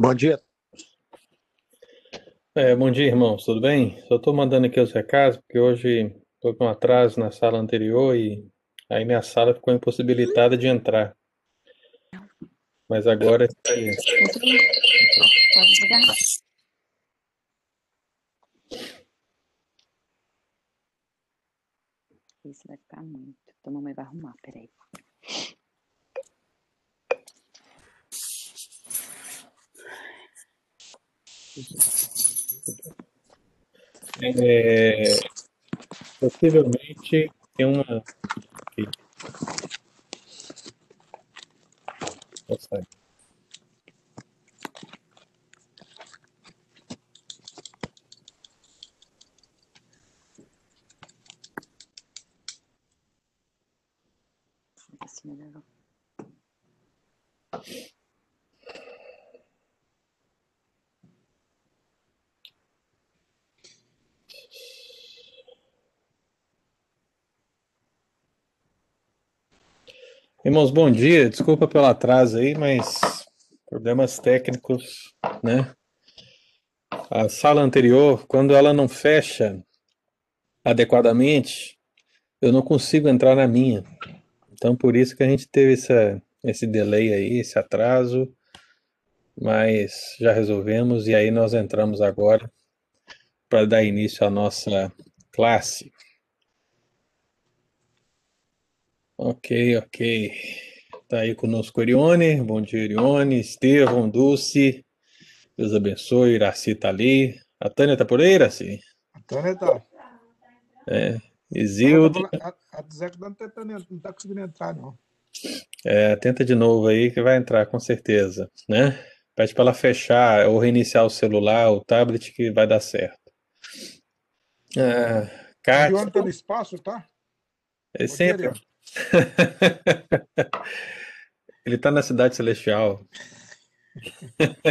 Bom dia. É, bom dia, irmãos. Tudo bem? Só estou mandando aqui os recados, porque hoje estou com um atraso na sala anterior e aí minha sala ficou impossibilitada de entrar. Mas agora aí. Isso vai ficar muito. Então, mamãe vai arrumar, peraí. É, possivelmente tem uma. Aqui. Vou sair. Assim melhorou. Irmãos, bom dia. Desculpa pelo atraso aí, mas problemas técnicos, né? A sala anterior, quando ela não fecha adequadamente, eu não consigo entrar na minha. Então, por isso que a gente teve essa, esse delay aí, esse atraso, mas já resolvemos e aí nós entramos agora para dar início à nossa classe. Ok, ok. Tá aí conosco Erione. Bom dia, Erione. Estevão, Dulce. Deus abençoe. Iraci tá ali. A Tânia tá por aí, Iraci? A Tânia tá. É. Isildo. A, a Zeca não tá, não tá conseguindo entrar, não. É, tenta de novo aí que vai entrar com certeza, né? Pede para ela fechar ou reiniciar o celular, o tablet que vai dar certo. Ah, O Kátia, Orione tá no espaço, tá? dia, sempre. Ele tá na cidade celestial.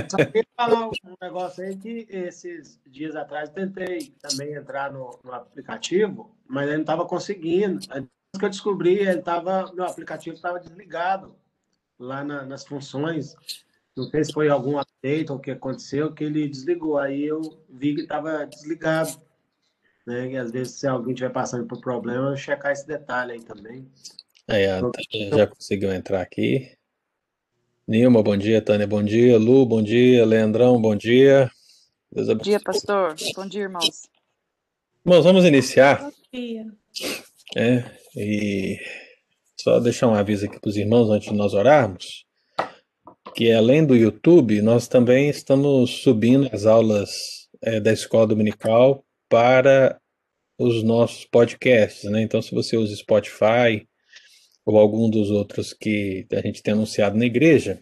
Só queria falar um negócio aí que esses dias atrás eu tentei também entrar no, no aplicativo, mas ele não estava conseguindo. Depois que eu descobri, ele tava, meu aplicativo estava desligado lá na- nas funções. Não sei se foi algum update ou o que aconteceu, que ele desligou. Aí eu vi que estava desligado. Né? E às vezes, se alguém estiver passando por problema, eu checar esse detalhe aí também. Aí, a Tânia já conseguiu entrar aqui. Nilma, bom dia. Tânia, bom dia. Lu, bom dia. Leandrão, bom dia. Deus Bom abençoe. dia, pastor. Bom dia, irmãos. Irmãos, vamos iniciar. dia. É, e só deixar um aviso aqui para os irmãos antes de nós orarmos, que além do YouTube, nós também estamos subindo as aulas é, da escola dominical para os nossos podcasts, né? Então, se você usa Spotify ou algum dos outros que a gente tem anunciado na igreja,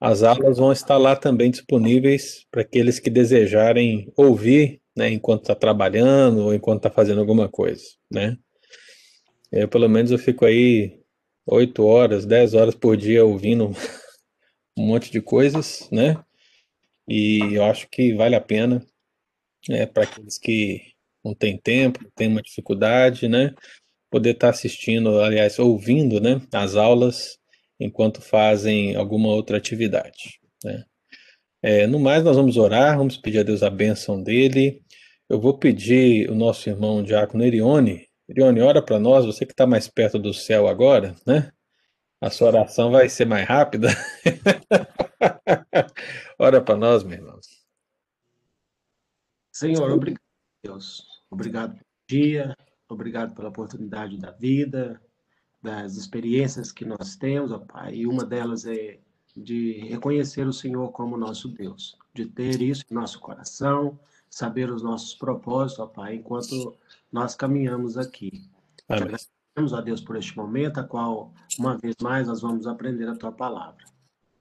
as aulas vão estar lá também disponíveis para aqueles que desejarem ouvir, né, enquanto está trabalhando ou enquanto está fazendo alguma coisa, né? Eu, pelo menos, eu fico aí oito horas, dez horas por dia ouvindo um monte de coisas, né? E eu acho que vale a pena, né, para aqueles que não têm tempo, têm uma dificuldade, né? Poder estar assistindo, aliás, ouvindo, né, as aulas enquanto fazem alguma outra atividade, né? É, no mais, nós vamos orar, vamos pedir a Deus a bênção dele. Eu vou pedir o nosso irmão Diácono Erione. Erione, ora para nós, você que está mais perto do céu agora, né? A sua oração vai ser mais rápida. ora para nós, meu irmão. Senhor, obrigado, Deus. Obrigado pelo dia, obrigado pela oportunidade da vida, das experiências que nós temos, ó Pai. E uma delas é de reconhecer o Senhor como nosso Deus, de ter isso em nosso coração, saber os nossos propósitos, ó Pai, enquanto nós caminhamos aqui. Te agradecemos, ó Deus, por este momento, a qual, uma vez mais, nós vamos aprender a Tua palavra.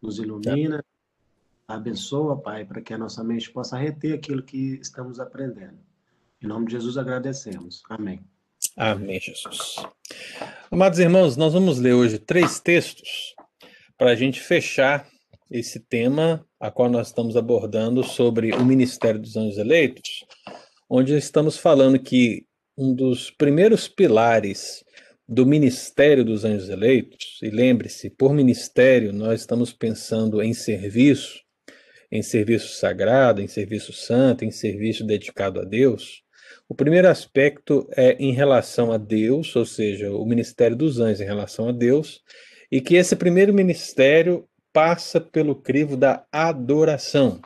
Nos ilumina, abençoa, Pai, para que a nossa mente possa reter aquilo que estamos aprendendo. Em nome de Jesus agradecemos. Amém. Amém, Jesus. Amados irmãos, nós vamos ler hoje três textos para a gente fechar esse tema a qual nós estamos abordando sobre o ministério dos anjos eleitos, onde estamos falando que um dos primeiros pilares do ministério dos anjos eleitos, e lembre-se, por ministério nós estamos pensando em serviço, em serviço sagrado, em serviço santo, em serviço dedicado a Deus, o primeiro aspecto é em relação a Deus, ou seja, o ministério dos anjos em relação a Deus, e que esse primeiro ministério passa pelo crivo da adoração.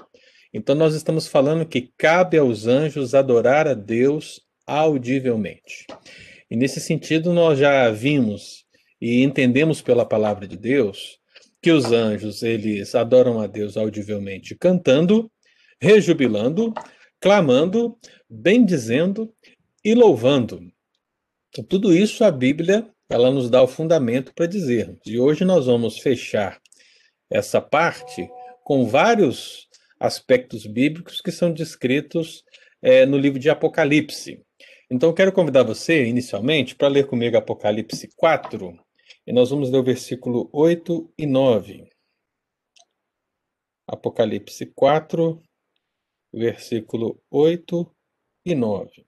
Então, nós estamos falando que cabe aos anjos adorar a Deus audivelmente. E nesse sentido, nós já vimos e entendemos pela palavra de Deus que os anjos, eles adoram a Deus audivelmente cantando, rejubilando, clamando, bendizendo e louvando. Então, tudo isso a Bíblia, ela nos dá o fundamento para dizermos. E hoje nós vamos fechar essa parte com vários aspectos bíblicos que são descritos é, no livro de Apocalipse. Então, quero convidar você, inicialmente, para ler comigo Apocalipse 4, e nós vamos ler o versículo 8 e 9. Apocalipse 4, versículo 8 e 9.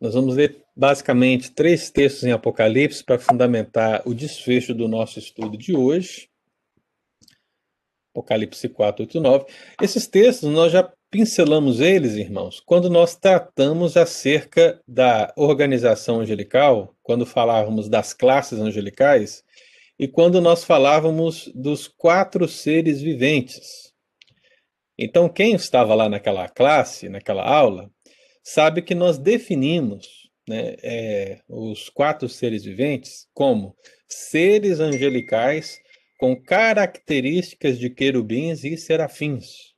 Nós vamos ler basicamente três textos em Apocalipse para fundamentar o desfecho do nosso estudo de hoje. Apocalipse 4, 8 e 9. Esses textos nós já pincelamos eles, irmãos, quando nós tratamos acerca da organização angelical, quando falávamos das classes angelicais e quando nós falávamos dos quatro seres viventes. Então, quem estava lá naquela classe, naquela aula, sabe que nós definimos né, é, os quatro seres viventes como seres angelicais com características de querubins e serafins.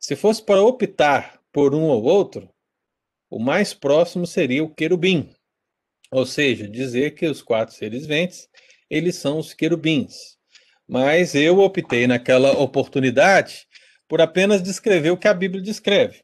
Se fosse para optar por um ou outro, o mais próximo seria o querubim, ou seja, dizer que os quatro seres viventes, eles são os querubins. Mas eu optei naquela oportunidade por apenas descrever o que a Bíblia descreve,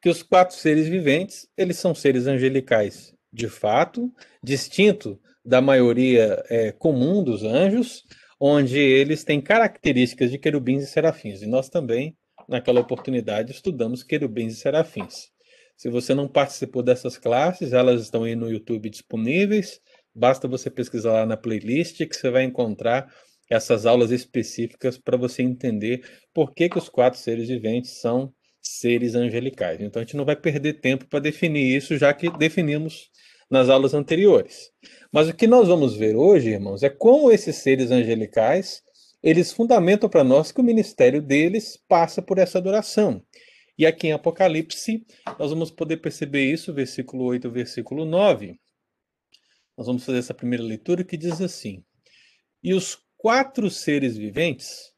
que os quatro seres viventes, eles são seres angelicais, de fato, distinto da maioria é, comum dos anjos, onde eles têm características de querubins e serafins. E nós também, naquela oportunidade, estudamos querubins e serafins. Se você não participou dessas classes, elas estão aí no YouTube disponíveis. Basta você pesquisar lá na playlist que você vai encontrar essas aulas específicas para você entender por que, que os quatro seres viventes são seres angelicais. Então a gente não vai perder tempo para definir isso, já que definimos nas aulas anteriores. Mas o que nós vamos ver hoje, irmãos, é como esses seres angelicais, eles fundamentam para nós que o ministério deles passa por essa adoração. E aqui em Apocalipse, nós vamos poder perceber isso, versículo 8, versículo 9. Nós vamos fazer essa primeira leitura que diz assim: E os quatro seres viventes,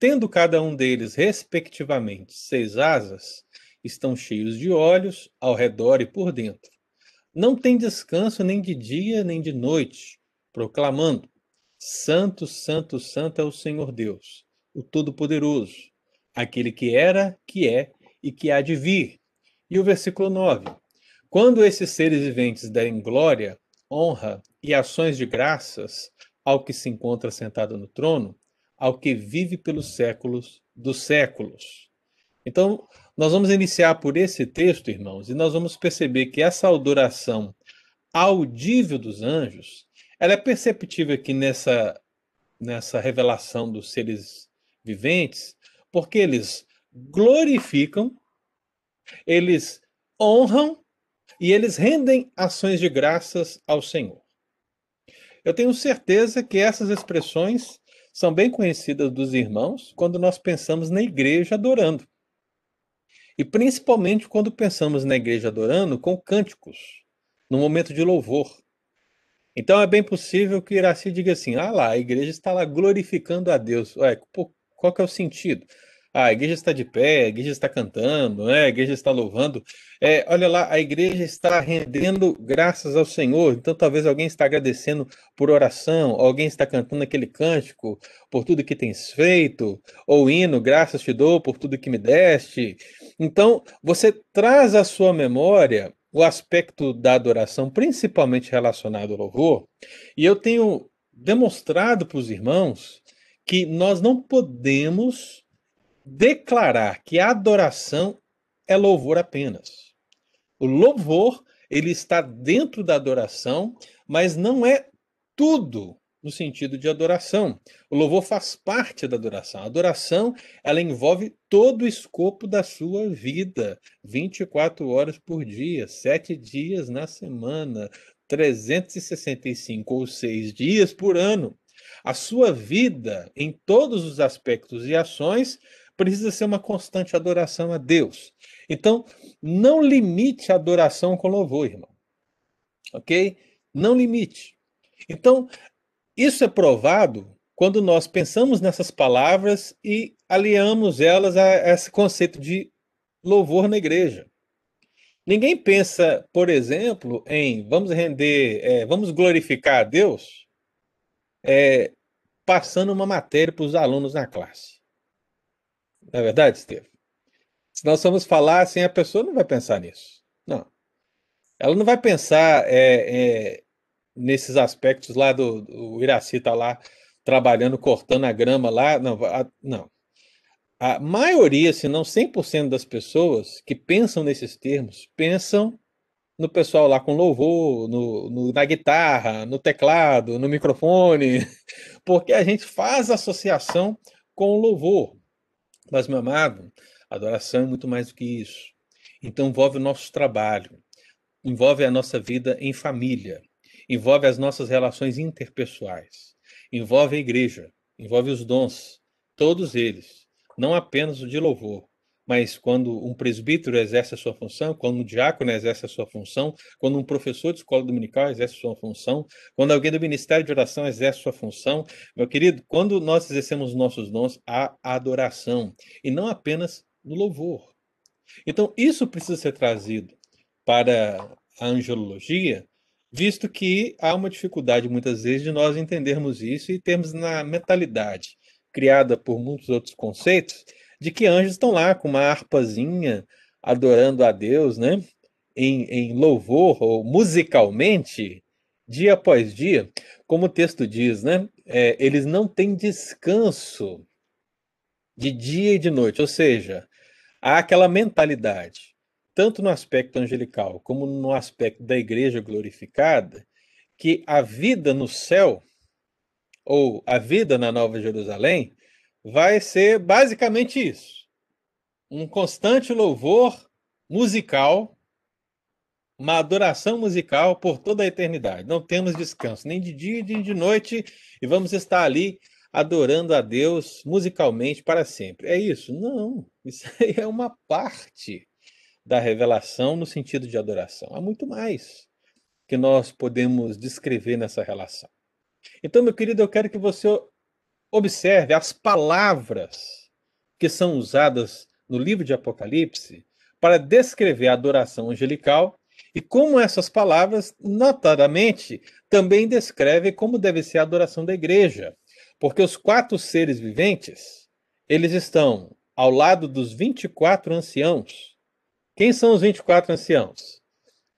tendo cada um deles, respectivamente, seis asas, estão cheios de olhos ao redor e por dentro não tem descanso nem de dia nem de noite, proclamando: Santo, Santo, Santo é o Senhor Deus, o Todo-Poderoso, aquele que era, que é e que há de vir. E o versículo 9: Quando esses seres viventes derem glória, honra e ações de graças ao que se encontra sentado no trono, ao que vive pelos séculos dos séculos. Então, nós vamos iniciar por esse texto, irmãos, e nós vamos perceber que essa adoração audível dos anjos, ela é perceptível aqui nessa, nessa revelação dos seres viventes, porque eles glorificam, eles honram e eles rendem ações de graças ao Senhor. Eu tenho certeza que essas expressões são bem conhecidas dos irmãos quando nós pensamos na igreja adorando. E principalmente quando pensamos na igreja adorando com cânticos, no momento de louvor. Então é bem possível que Iraci diga assim: ah lá, a igreja está lá glorificando a Deus. Ué, qual que é o sentido? Ah, a igreja está de pé, a igreja está cantando, né? a igreja está louvando. É, olha lá, a igreja está rendendo graças ao Senhor. Então, talvez alguém está agradecendo por oração, alguém está cantando aquele cântico por tudo que tens feito, ou hino, graças te dou por tudo que me deste. Então, você traz à sua memória o aspecto da adoração, principalmente relacionado ao louvor, e eu tenho demonstrado para os irmãos que nós não podemos declarar que a adoração é louvor apenas. O louvor, ele está dentro da adoração, mas não é tudo no sentido de adoração. O louvor faz parte da adoração. A adoração, ela envolve todo o escopo da sua vida, 24 horas por dia, 7 dias na semana, 365 ou 6 dias por ano. A sua vida, em todos os aspectos e ações, precisa ser uma constante adoração a Deus. Então, não limite a adoração com louvor, irmão. Ok? Não limite. Então, isso é provado quando nós pensamos nessas palavras e aliamos elas a esse conceito de louvor na igreja. Ninguém pensa, por exemplo, em vamos render, é, vamos glorificar a Deus é, passando uma matéria para os alunos na classe. Não é verdade, Estevam? Se nós formos falar assim, a pessoa não vai pensar nisso. Não. Ela não vai pensar é, é, nesses aspectos lá do, do Iraci está lá trabalhando, cortando a grama lá. Não, a, não. A maioria, se não 100% das pessoas que pensam nesses termos, pensam no pessoal lá com louvor, no, no, na guitarra, no teclado, no microfone, porque a gente faz associação com o louvor. Mas, meu amado, adoração é muito mais do que isso. Então, envolve o nosso trabalho, envolve a nossa vida em família, envolve as nossas relações interpessoais, envolve a igreja, envolve os dons, todos eles, não apenas o de louvor, mas quando um presbítero exerce a sua função, quando um diácono exerce a sua função, quando um professor de escola dominical exerce a sua função, quando alguém do ministério de oração exerce a sua função, meu querido, quando nós exercemos os nossos dons, há adoração, e não apenas no louvor. Então, isso precisa ser trazido para a angelologia, visto que há uma dificuldade muitas vezes de nós entendermos isso e termos na mentalidade criada por muitos outros conceitos de que anjos estão lá com uma harpazinha adorando a Deus, né? Em, em louvor ou musicalmente, dia após dia, como o texto diz, né? É, eles não têm descanso de dia e de noite, ou seja, há aquela mentalidade tanto no aspecto angelical como no aspecto da igreja glorificada, que a vida no céu, ou a vida na Nova Jerusalém, vai ser basicamente isso: um constante louvor musical, uma adoração musical por toda a eternidade. Não temos descanso, nem de dia nem de noite, e vamos estar ali adorando a Deus musicalmente para sempre. É isso? Não, isso aí é uma parte da revelação no sentido de adoração. Há muito mais que nós podemos descrever nessa relação. Então, meu querido, eu quero que você observe as palavras que são usadas no livro de Apocalipse para descrever a adoração angelical e como essas palavras, notadamente, também descrevem como deve ser a adoração da igreja. Porque os quatro seres viventes, eles estão ao lado dos 24 anciãos, quem são os 24 anciãos?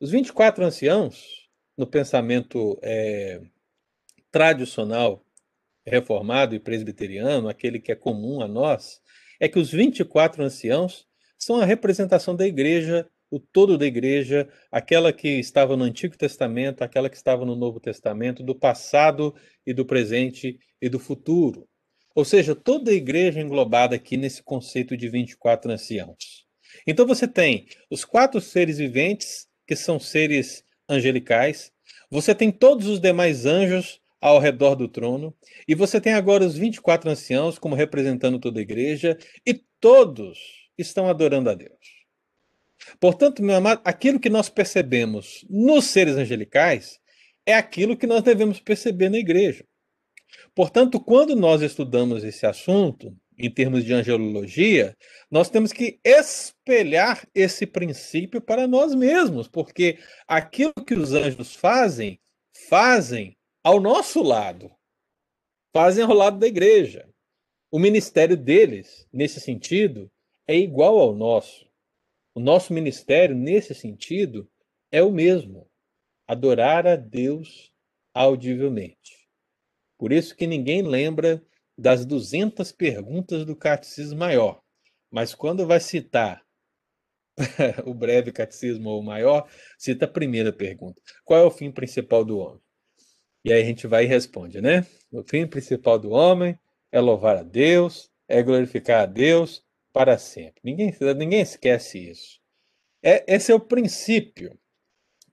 Os 24 anciãos, no pensamento é, tradicional, reformado e presbiteriano, aquele que é comum a nós, é que os 24 anciãos são a representação da igreja, o todo da igreja, aquela que estava no Antigo Testamento, aquela que estava no Novo Testamento, do passado e do presente e do futuro. Ou seja, toda a igreja englobada aqui nesse conceito de 24 anciãos. Então você tem os quatro seres viventes, que são seres angelicais, você tem todos os demais anjos ao redor do trono, e você tem agora os 24 anciãos como representando toda a igreja, e todos estão adorando a Deus. Portanto, meu amado, aquilo que nós percebemos nos seres angelicais é aquilo que nós devemos perceber na igreja. Portanto, quando nós estudamos esse assunto, em termos de angelologia, nós temos que espelhar esse princípio para nós mesmos, porque aquilo que os anjos fazem, fazem ao nosso lado, fazem ao lado da igreja. O ministério deles, nesse sentido, é igual ao nosso. O nosso ministério, nesse sentido, é o mesmo: adorar a Deus audivelmente. Por isso que ninguém lembra das 200 perguntas do Catecismo Maior. Mas quando vai citar o breve catecismo ou o maior, cita a primeira pergunta: qual é o fim principal do homem? E aí a gente vai e responde, né? O fim principal do homem é louvar a Deus, é glorificar a Deus para sempre. Ninguém, ninguém esquece isso. É, esse é o princípio.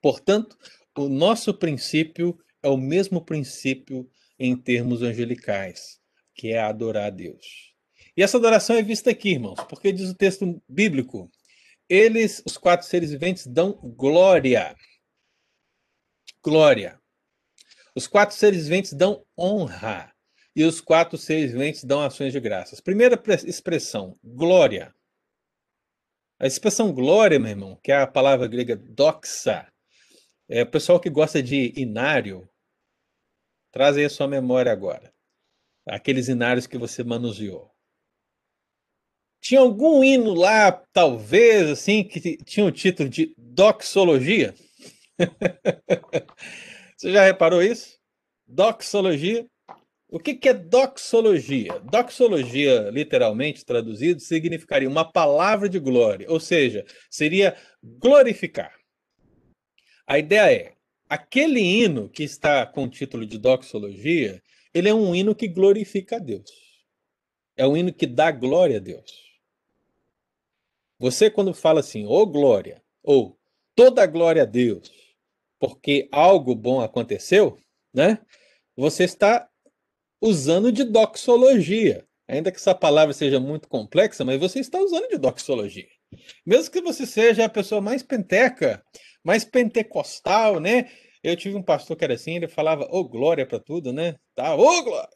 Portanto, o nosso princípio é o mesmo princípio em termos angelicais, que é adorar a Deus. E essa adoração é vista aqui, irmãos, porque diz o texto bíblico: eles, os quatro seres viventes, dão glória. Glória. Os quatro seres viventes dão honra. E os quatro seres viventes dão ações de graças. Primeira expressão, glória. A expressão glória, meu irmão, que é a palavra grega doxa, é o pessoal que gosta de inário, traz aí a sua memória agora. Aqueles inários que você manuseou. Tinha algum hino lá, talvez, assim, que tinha o título de doxologia? Você já reparou isso? Doxologia. O que, que é doxologia? Doxologia, literalmente traduzido, significaria uma palavra de glória, ou seja, seria glorificar. A ideia é, aquele hino que está com o título de doxologia, ele é um hino que glorifica a Deus. É um hino que dá glória a Deus. Você, quando fala assim, ô oh, glória, ou toda glória a Deus, porque algo bom aconteceu, né? Você está usando de doxologia. Ainda que essa palavra seja muito complexa, mas você está usando de doxologia. Mesmo que você seja a pessoa mais penteca, mais pentecostal, né? Eu tive um pastor que era assim, ele falava, ô oh, glória para tudo, né? Tá, ô oh, glória!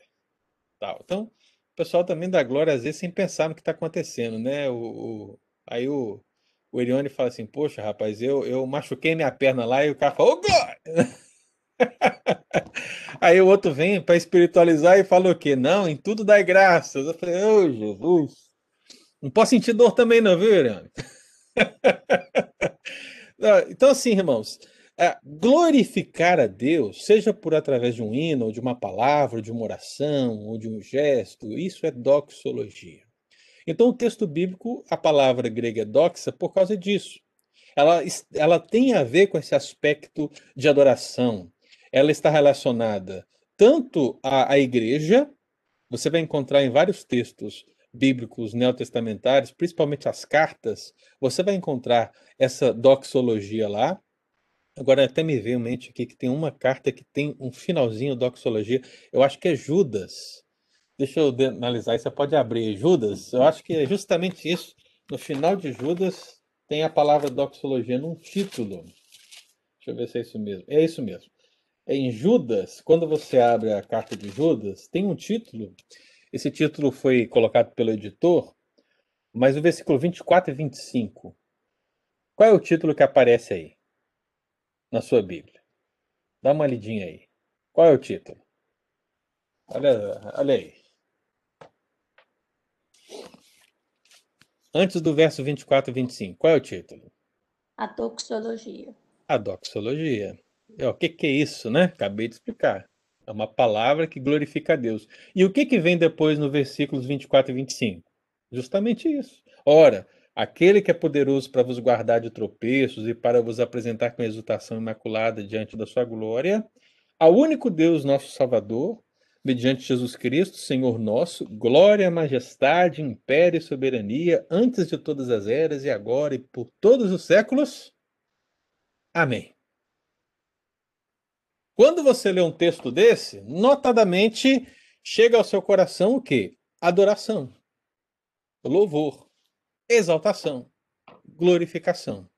Tal. Então, o pessoal também dá glória às vezes sem pensar no que está acontecendo, né? O, Aí o, o fala assim: Poxa, rapaz, eu, eu machuquei minha perna lá e o cara fala: Ô, glória! Aí o outro vem para espiritualizar e fala o quê? Não, em tudo dá graças. Eu falei: Ô, oh, Jesus! Não posso sentir dor também, não, viu, Erione? então, assim, irmãos, é, glorificar a Deus, seja por através de um hino, ou de uma palavra, de uma oração, ou de um gesto, isso é doxologia. Então, o texto bíblico, a palavra grega é doxa, por causa disso. Ela, ela tem a ver com esse aspecto de adoração. Ela está relacionada tanto à, à igreja, você vai encontrar em vários textos bíblicos neotestamentários, principalmente as cartas, você vai encontrar essa doxologia lá. Agora até me veio em mente aqui que tem uma carta que tem um finalzinho doxologia. Eu acho que é Judas. Deixa eu analisar, você pode abrir Judas. Eu acho que é justamente isso. No final de Judas tem a palavra doxologia num título. Deixa eu ver se é isso mesmo. É isso mesmo. É em Judas, quando você abre a carta de Judas, tem um título. Esse título foi colocado pelo editor, mas o versículo 24 e 25. Qual é o título que aparece aí na sua Bíblia? Dá uma lidinha aí. Qual é o título? Olha, olha aí. Antes do verso 24 e 25, qual é o título? A doxologia. A doxologia. É, o que, que é isso, né? Acabei de explicar. É uma palavra que glorifica a Deus. E o que, que vem depois no versículos 24 e 25? Justamente isso. Ora, aquele que é poderoso para vos guardar de tropeços e para vos apresentar com exultação imaculada diante da sua glória, ao único Deus, nosso Salvador, mediante Jesus Cristo, Senhor nosso, glória, majestade, império e soberania, antes de todas as eras e agora e por todos os séculos. Amém. Quando você lê um texto desse, notadamente chega ao seu coração o quê? Adoração, louvor, exaltação, glorificação.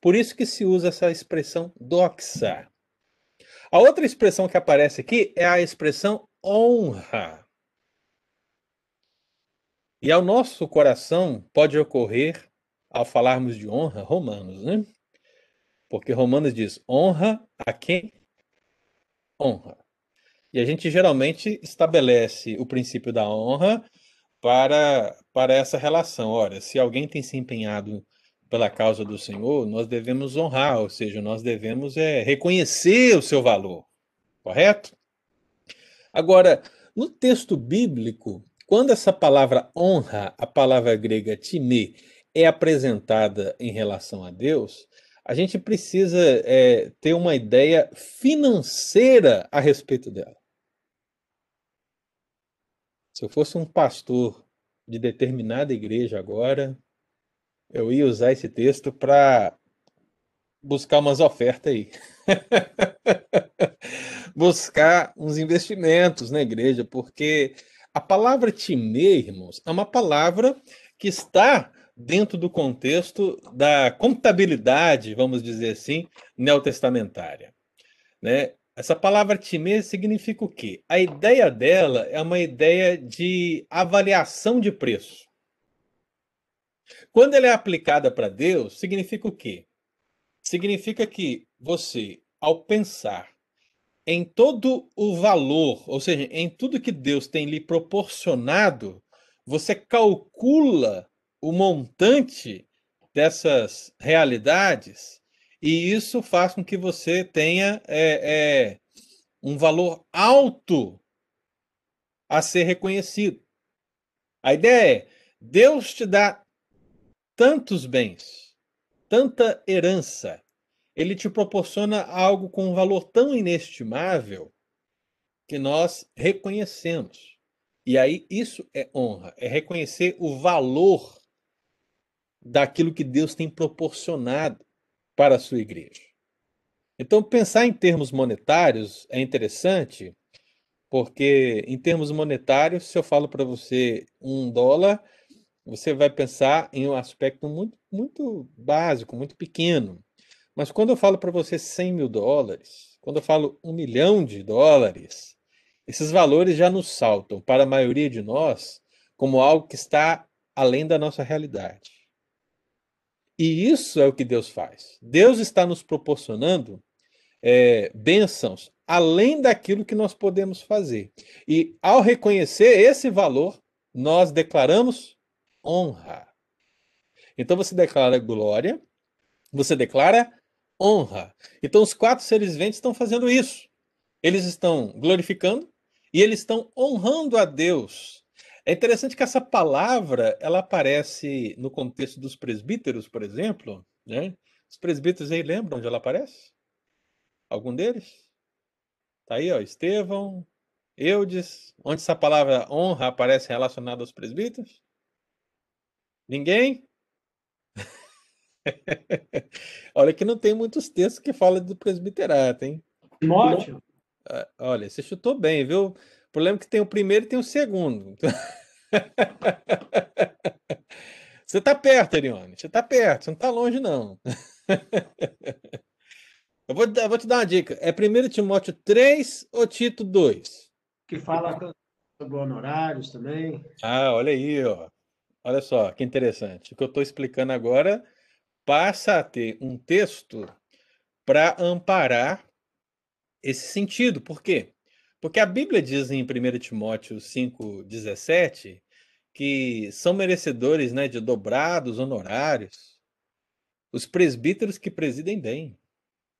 Por isso que se usa essa expressão doxa. A outra expressão que aparece aqui é a expressão honra. E ao nosso coração pode ocorrer, ao falarmos de honra, Romanos, né? Porque Romanos diz: honra a quem honra. E a gente geralmente estabelece o princípio da honra para, para essa relação. Ora, se alguém tem se empenhado pela causa do Senhor, nós devemos honrar, ou seja, nós devemos é, reconhecer o seu valor, correto? Agora, no texto bíblico, quando essa palavra honra, a palavra grega time, é apresentada em relação a Deus, a gente precisa é, ter uma ideia financeira a respeito dela. Se eu fosse um pastor de determinada igreja agora, eu ia usar esse texto para buscar umas ofertas aí. buscar uns investimentos na igreja, porque a palavra timê, irmãos, é uma palavra que está dentro do contexto da contabilidade, vamos dizer assim, neotestamentária. Né? Essa palavra timê significa o quê? A ideia dela é uma ideia de avaliação de preço. Quando ela é aplicada para Deus, significa o quê? Significa que você, ao pensar em todo o valor, ou seja, em tudo que Deus tem lhe proporcionado, você calcula o montante dessas realidades e isso faz com que você tenha é, é, um valor alto a ser reconhecido. A ideia é: Deus te dá tantos bens, tanta herança, ele te proporciona algo com um valor tão inestimável que nós reconhecemos. E aí isso é honra, é reconhecer o valor daquilo que Deus tem proporcionado para a sua igreja. Então, pensar em termos monetários é interessante, porque em termos monetários, se eu falo para você um dólar, você vai pensar em um aspecto muito, muito básico, muito pequeno. Mas quando eu falo para você 100 mil dólares, quando eu falo um milhão de dólares, esses valores já nos saltam para a maioria de nós como algo que está além da nossa realidade. E isso é o que Deus faz. Deus está nos proporcionando é, bênçãos além daquilo que nós podemos fazer. E ao reconhecer esse valor, nós declaramos honra. Então você declara glória, você declara honra. Então os quatro seres viventes estão fazendo isso. Eles estão glorificando e eles estão honrando a Deus. É interessante que essa palavra ela aparece no contexto dos presbíteros, por exemplo. Né? Os presbíteros aí lembram onde ela aparece? Algum deles? Tá aí, ó, Estevão, Eudes, onde essa palavra honra aparece relacionada aos presbíteros? Ninguém? Olha que não tem muitos textos que falam do presbiterato, hein? Timóteo? Ah, Olha, você chutou bem, viu? O problema é que tem o primeiro e tem o segundo. Você tá perto, Arione. Você tá perto, você não tá longe, não. Eu vou, dar- vou te dar uma dica. É 1 Timóteo 3 ou Tito 2? Que fala sobre honorários também. Ah, olha aí, ó. Olha só, que interessante. O que eu estou explicando agora passa a ter um texto para amparar esse sentido. Por quê? Porque a Bíblia diz em 1 Timóteo 5,17 que são merecedores né, de dobrados honorários os presbíteros que presidem bem.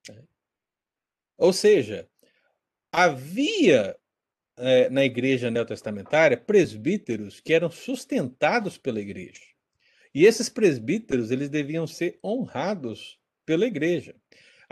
né? Ou seja, havia eh, na igreja neotestamentária presbíteros que eram sustentados pela igreja. E esses presbíteros, eles deviam ser honrados pela igreja.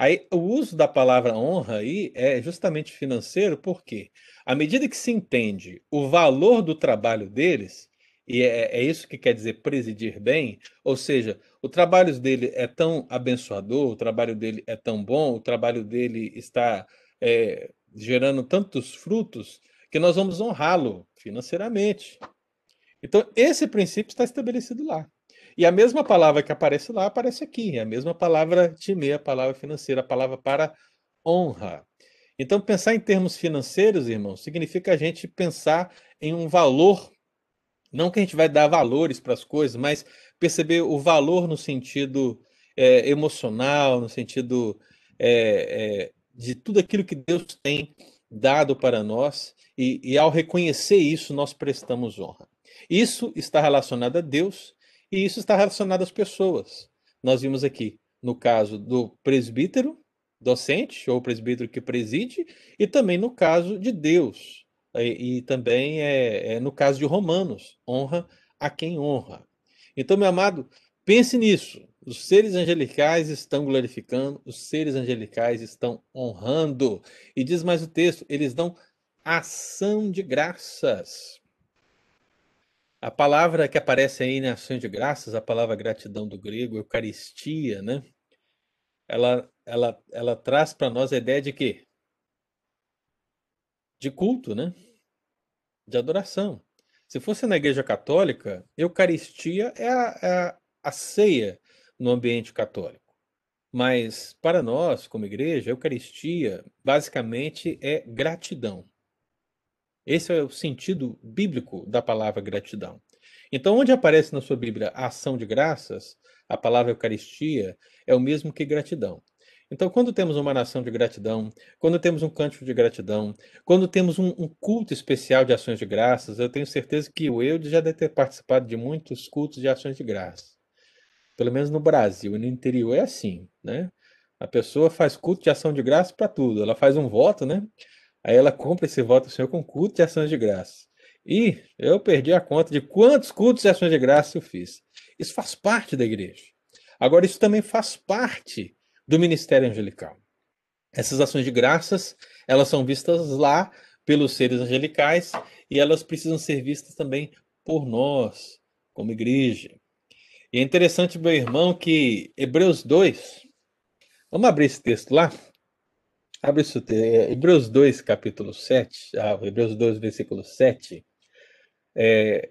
Aí, o uso da palavra honra aí é justamente financeiro, porque à medida que se entende o valor do trabalho deles, e é, é isso que quer dizer presidir bem, ou seja, o trabalho dele é tão abençoador, o trabalho dele é tão bom, o trabalho dele está é, gerando tantos frutos, que nós vamos honrá-lo financeiramente. Então, esse princípio está estabelecido lá. E a mesma palavra que aparece lá aparece aqui. A mesma palavra time, a palavra financeira, a palavra para honra. Então, pensar em termos financeiros, irmãos, significa a gente pensar em um valor, não que a gente vai dar valores para as coisas, mas perceber o valor no sentido é, emocional, no sentido é, é, de tudo aquilo que Deus tem dado para nós, e, e ao reconhecer isso, nós prestamos honra. Isso está relacionado a Deus e isso está relacionado às pessoas. Nós vimos aqui, no caso do presbítero docente, ou presbítero que preside, e também no caso de Deus. E, e também é, é no caso de Romanos, honra a quem honra. Então, meu amado, Pense nisso. Os seres angelicais estão glorificando, os seres angelicais estão honrando. E diz mais o texto: eles dão ação de graças. A palavra que aparece aí na ação de graças, a palavra gratidão do grego, Eucaristia, né? Ela, ela, ela traz para nós a ideia de quê? De culto, né? De adoração. Se fosse na Igreja Católica, Eucaristia é a, é a, a ceia no ambiente católico. Mas para nós, como igreja, Eucaristia basicamente é gratidão. Esse é o sentido bíblico da palavra gratidão. Então, onde aparece na sua Bíblia a ação de graças, a palavra Eucaristia é o mesmo que gratidão. Então, quando temos uma nação de gratidão, quando temos um cântico de gratidão, quando temos um, um, culto especial de ações de graças, eu tenho certeza que o Eudes já deve ter participado de muitos cultos de ações de graças. Pelo menos no Brasil e no interior é assim, né? A pessoa faz culto de ação de graças para tudo. Ela faz um voto, né? Aí ela compra esse voto do Senhor com culto de ações de graça. E eu perdi a conta de quantos cultos de ações de graça eu fiz. Isso faz parte da igreja. Agora, isso também faz parte do ministério angelical. Essas ações de graças, elas são vistas lá pelos seres angelicais e elas precisam ser vistas também por nós, como igreja. E é interessante, meu irmão, que Hebreus 2, vamos abrir esse texto lá? Abre isso, é, Hebreus 2, capítulo 7, ah, Hebreus 2, versículo 7. É,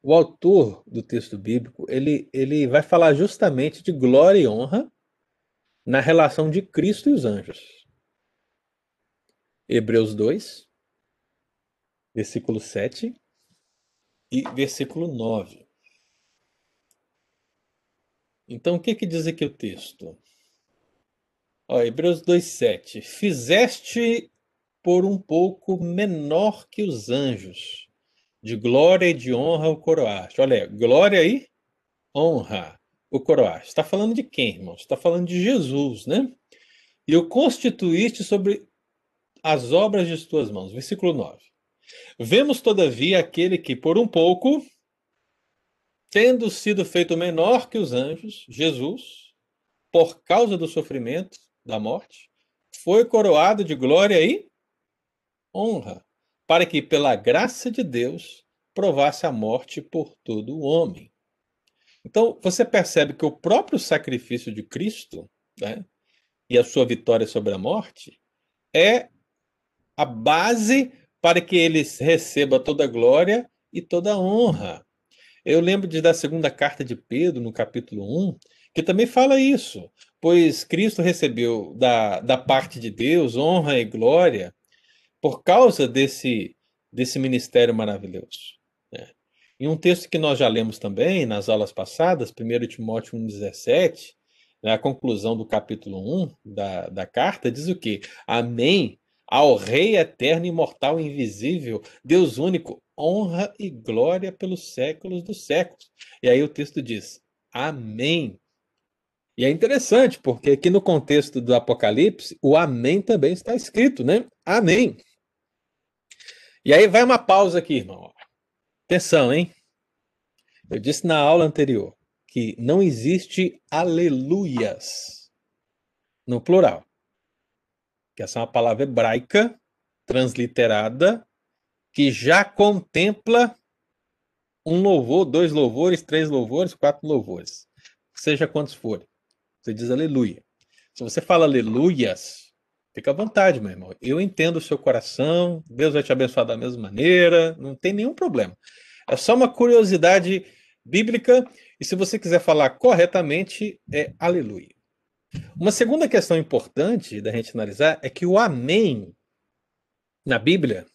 o autor do texto bíblico, ele, ele vai falar justamente de glória e honra na relação de Cristo e os anjos. Hebreus 2, versículo 7 e versículo 9. Então, o que, que diz aqui o texto? Ó, Hebreus 2,7. Fizeste por um pouco menor que os anjos, de glória e de honra o coroaste. Olha, glória e honra o coroaste. Está falando de quem, irmão? Está falando de Jesus, né? E o constituíste sobre as obras de tuas mãos. Versículo 9. Vemos, todavia, aquele que por um pouco, tendo sido feito menor que os anjos, Jesus, por causa do sofrimento, da morte, foi coroado de glória e honra, para que, pela graça de Deus, provasse a morte por todo o homem. Então, você percebe que o próprio sacrifício de Cristo né, e a sua vitória sobre a morte é a base para que ele receba toda a glória e toda a honra. Eu lembro de, da segunda carta de Pedro, no capítulo 1, que também fala isso pois Cristo recebeu da, da parte de Deus honra e glória por causa desse, desse ministério maravilhoso. Né? Em um texto que nós já lemos também nas aulas passadas, 1 Timóteo 1,17, né, a conclusão do capítulo 1 da, da carta, diz o quê? Amém ao Rei eterno, imortal invisível, Deus único, honra e glória pelos séculos dos séculos. E aí o texto diz: Amém. E é interessante, porque aqui no contexto do Apocalipse, o Amém também está escrito, né? Amém. E aí vai uma pausa aqui, irmão. Atenção, hein? Eu disse na aula anterior que não existe aleluias no plural. Que essa é uma palavra hebraica transliterada que já contempla um louvor, dois louvores, três louvores, quatro louvores, seja quantos forem. Você diz aleluia. Se você fala aleluias, fica à vontade, meu irmão. Eu entendo o seu coração, Deus vai te abençoar da mesma maneira, não tem nenhum problema. É só uma curiosidade bíblica, e se você quiser falar corretamente, é aleluia. Uma segunda questão importante da gente analisar é que o amém na Bíblia,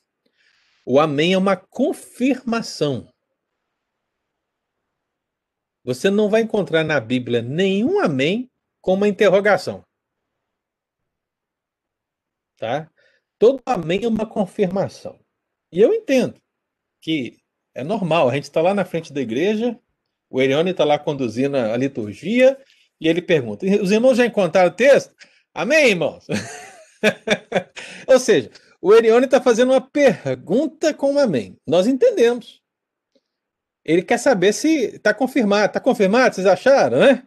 o amém é uma confirmação. Você não vai encontrar na Bíblia nenhum amém com uma interrogação. Tá? Todo amém é uma confirmação. E eu entendo que é normal, a gente está lá na frente da igreja, o Erione está lá conduzindo a liturgia, e ele pergunta: os irmãos já encontraram o texto? Amém, irmãos? Ou seja, o Erione está fazendo uma pergunta com um amém. Nós entendemos. Ele quer saber se está confirmado. Está confirmado? Vocês acharam, né?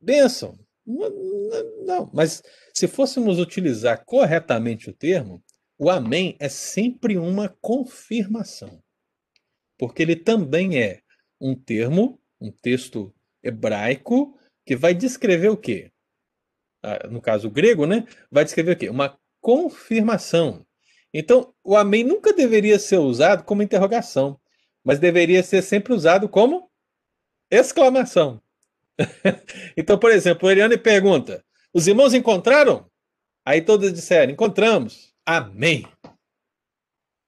Benção. Não, mas se fôssemos utilizar corretamente o termo, o amém é sempre uma confirmação. Porque ele também é um termo, um texto hebraico, que vai descrever o quê? Ah, no caso grego, né? Vai descrever o quê? Uma confirmação. Então, o amém nunca deveria ser usado como interrogação, mas deveria ser sempre usado como exclamação. então, por exemplo, o Eliane pergunta: os irmãos encontraram? Aí todos disseram: encontramos. Amém.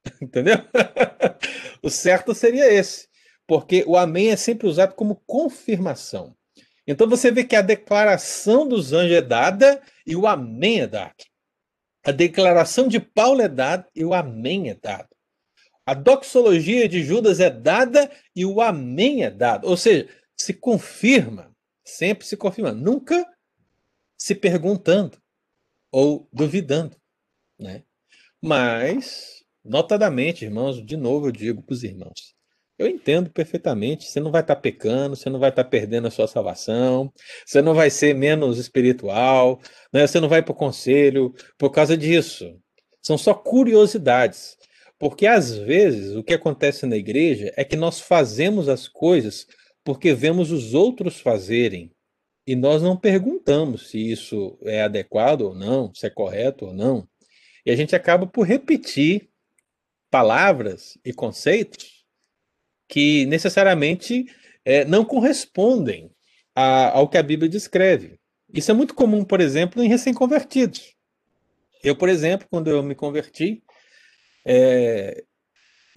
Entendeu? o certo seria esse, porque o amém é sempre usado como confirmação. Então você vê que a declaração dos anjos é dada e o amém é dado. A declaração de Paulo é dada e o amém é dado. A doxologia de Judas é dada e o amém é dado. Ou seja, se confirma, sempre se confirma, nunca se perguntando ou duvidando, né? Mas, notadamente, irmãos, de novo eu digo para os irmãos, eu entendo perfeitamente, você não vai estar tá pecando, você não vai estar tá perdendo a sua salvação, você não vai ser menos espiritual, né? você não vai para o conselho por causa disso. São só curiosidades. Porque às vezes o que acontece na igreja é que nós fazemos as coisas porque vemos os outros fazerem. E nós não perguntamos se isso é adequado ou não, se é correto ou não. E a gente acaba por repetir palavras e conceitos que necessariamente é, não correspondem a, ao que a Bíblia descreve. Isso é muito comum, por exemplo, em recém-convertidos. Eu, por exemplo, quando eu me converti, é,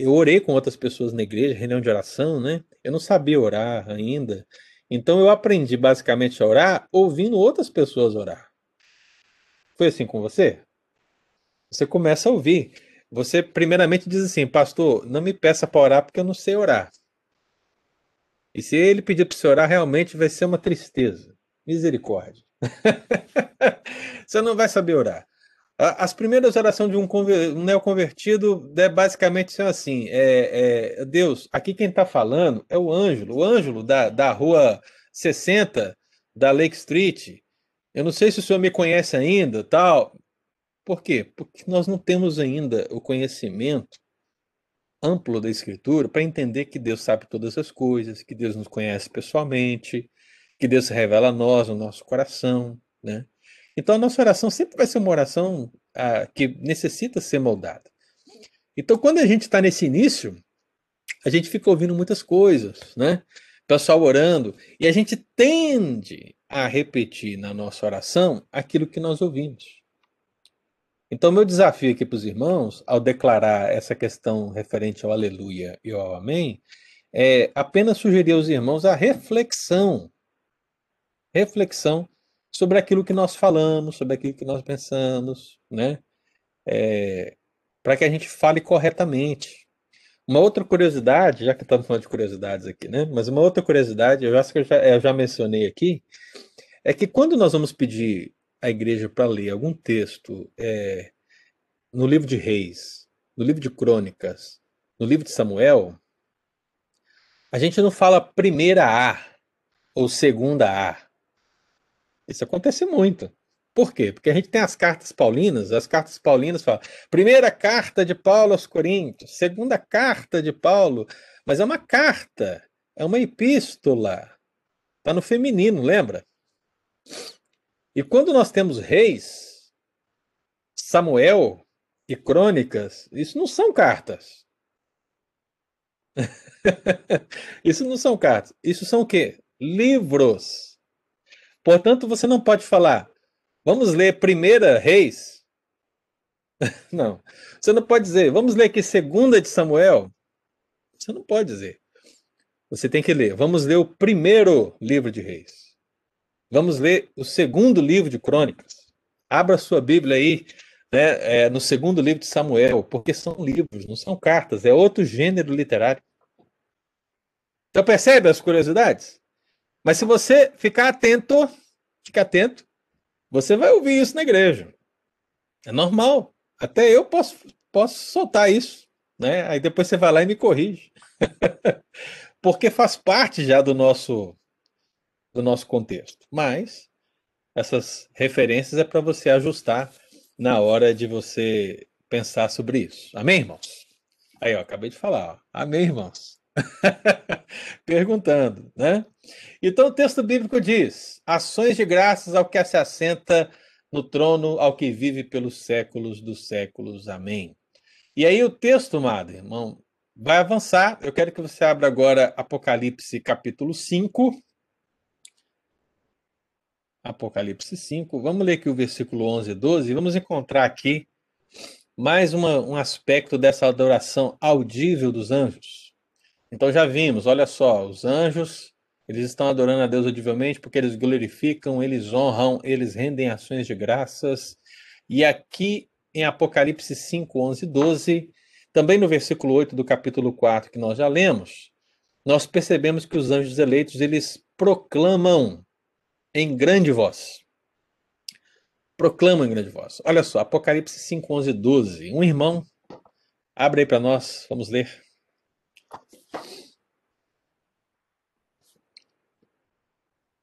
eu orei com outras pessoas na igreja, reunião de oração, né? Eu não sabia orar ainda. Então eu aprendi basicamente a orar ouvindo outras pessoas orar. Foi assim com você? Você começa a ouvir. Você primeiramente diz assim, pastor, não me peça para orar porque eu não sei orar. E se ele pedir para você orar, realmente vai ser uma tristeza. Misericórdia. você não vai saber orar. As primeiras orações de um, um neoconvertido é basicamente são assim: é, é, Deus, aqui quem está falando é o Ângelo, o Ângelo da, da rua 60 da Lake Street. Eu não sei se o senhor me conhece ainda, tal. Por quê? Porque nós não temos ainda o conhecimento amplo da Escritura para entender que Deus sabe todas as coisas, que Deus nos conhece pessoalmente, que Deus se revela a nós, no nosso coração, né? Então a nossa oração sempre vai ser uma oração ah, que necessita ser moldada. Então quando a gente está nesse início, a gente fica ouvindo muitas coisas, né? Pessoal orando, e a gente tende a repetir na nossa oração aquilo que nós ouvimos. Então, meu desafio aqui para os irmãos, ao declarar essa questão referente ao aleluia e ao amém, é apenas sugerir aos irmãos a reflexão. Reflexão sobre aquilo que nós falamos, sobre aquilo que nós pensamos, né? É, para que a gente fale corretamente. Uma outra curiosidade, já que estamos falando de curiosidades aqui, né? Mas uma outra curiosidade, eu acho que eu já, eu já mencionei aqui, é que quando nós vamos pedir à igreja para ler algum texto é, no livro de Reis, no livro de Crônicas, no livro de Samuel, a gente não fala primeira A ou segunda A. Isso acontece muito. Por quê? Porque a gente tem as cartas paulinas, as cartas paulinas falam, primeira carta de Paulo aos Coríntios, segunda carta de Paulo, mas é uma carta, é uma epístola. Está no feminino, lembra? E quando nós temos reis, Samuel e crônicas, isso não são cartas. isso não são cartas. Isso são o quê? Livros. Portanto, você não pode falar, vamos ler Primeira Reis. não. Você não pode dizer, vamos ler aqui Segunda de Samuel. Você não pode dizer. Você tem que ler, vamos ler o primeiro livro de Reis. Vamos ler o segundo livro de Crônicas. Abra sua Bíblia aí, né, é, no segundo livro de Samuel, porque são livros, não são cartas, é outro gênero literário. Então percebe as curiosidades? Mas se você ficar atento, fica atento, você vai ouvir isso na igreja. É normal. Até eu posso, posso soltar isso. Né? Aí depois você vai lá e me corrige. porque faz parte já do nosso do nosso contexto. Mas essas referências é para você ajustar na hora de você pensar sobre isso. Amém, irmãos? Aí, ó, acabei de falar. Ó. Amém, irmãos? Perguntando, né? Então o texto bíblico diz: ações de graças ao que se assenta no trono, ao que vive pelos séculos dos séculos. Amém. E aí o texto, amado irmão, vai avançar. Eu quero que você abra agora Apocalipse capítulo 5. Apocalipse 5. Vamos ler aqui o versículo 11 e 12 vamos encontrar aqui mais uma, um aspecto dessa adoração audível dos anjos. Então já vimos, olha só, os anjos, eles estão adorando a Deus audivelmente porque eles glorificam, eles honram, eles rendem ações de graças. E aqui em Apocalipse 5, 11 e 12, também no versículo 8 do capítulo 4 que nós já lemos, nós percebemos que os anjos eleitos, eles proclamam em grande voz. Proclamam em grande voz. Olha só, Apocalipse 5, 11 e 12. Um irmão, abre aí para nós, vamos ler.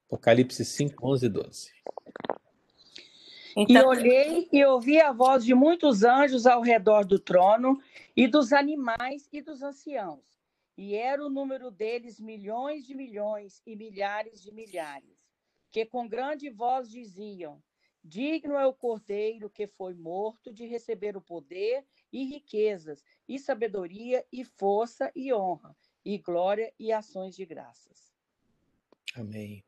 Apocalipse 5, 11 e 12. E Então, olhei e ouvi a voz de muitos anjos ao redor do trono, e dos animais e dos anciãos. E era o número deles milhões de milhões e milhares de milhares, que com grande voz diziam: Digno é o cordeiro que foi morto de receber o poder e riquezas, e sabedoria, e força, e honra, e glória e ações de graças. Amém.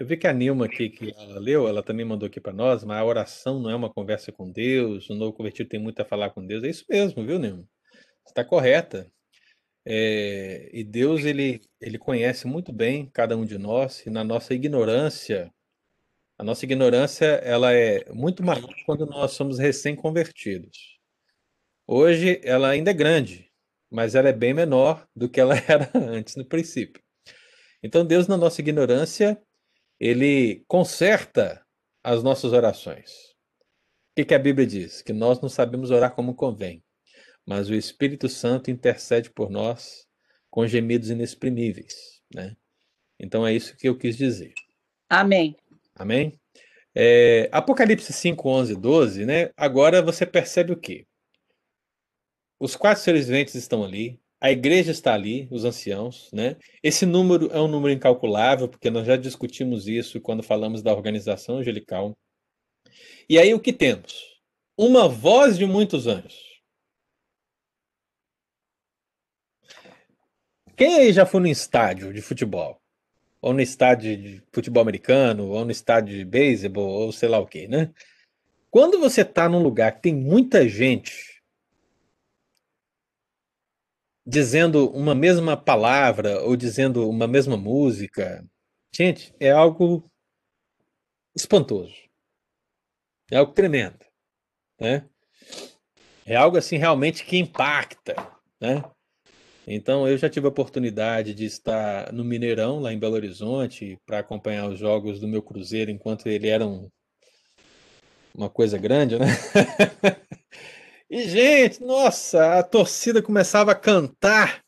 Eu vi que a Nilma aqui, que ela leu, ela também mandou aqui para nós, mas a oração não é uma conversa com Deus, o novo convertido tem muito a falar com Deus. É isso mesmo, viu, Nilma? Está correta. É, e Deus, ele, ele conhece muito bem cada um de nós, e na nossa ignorância, a nossa ignorância, ela é muito maior quando nós somos recém-convertidos. Hoje, ela ainda é grande, mas ela é bem menor do que ela era antes, no princípio. Então, Deus, na nossa ignorância, ele conserta as nossas orações. O que, que a Bíblia diz? Que nós não sabemos orar como convém, mas o Espírito Santo intercede por nós com gemidos inexprimíveis. Né? Então é isso que eu quis dizer. Amém. Amém? É, Apocalipse 5, 11 12, né? agora você percebe o quê? Os quatro seres viventes estão ali, a igreja está ali, os anciãos, né? Esse número é um número incalculável, porque nós já discutimos isso quando falamos da organização angelical. E aí o que temos? Uma voz de muitos anjos. Quem aí já foi no estádio de futebol? Ou no estádio de futebol americano, ou no estádio de beisebol, ou sei lá o quê, né? Quando você está num lugar que tem muita gente dizendo uma mesma palavra ou dizendo uma mesma música, gente, é algo espantoso. É algo tremendo, né? É algo assim realmente que impacta, né? Então eu já tive a oportunidade de estar no Mineirão, lá em Belo Horizonte, para acompanhar os jogos do meu Cruzeiro enquanto ele era um, uma coisa grande, né? E, gente, nossa, a torcida começava a cantar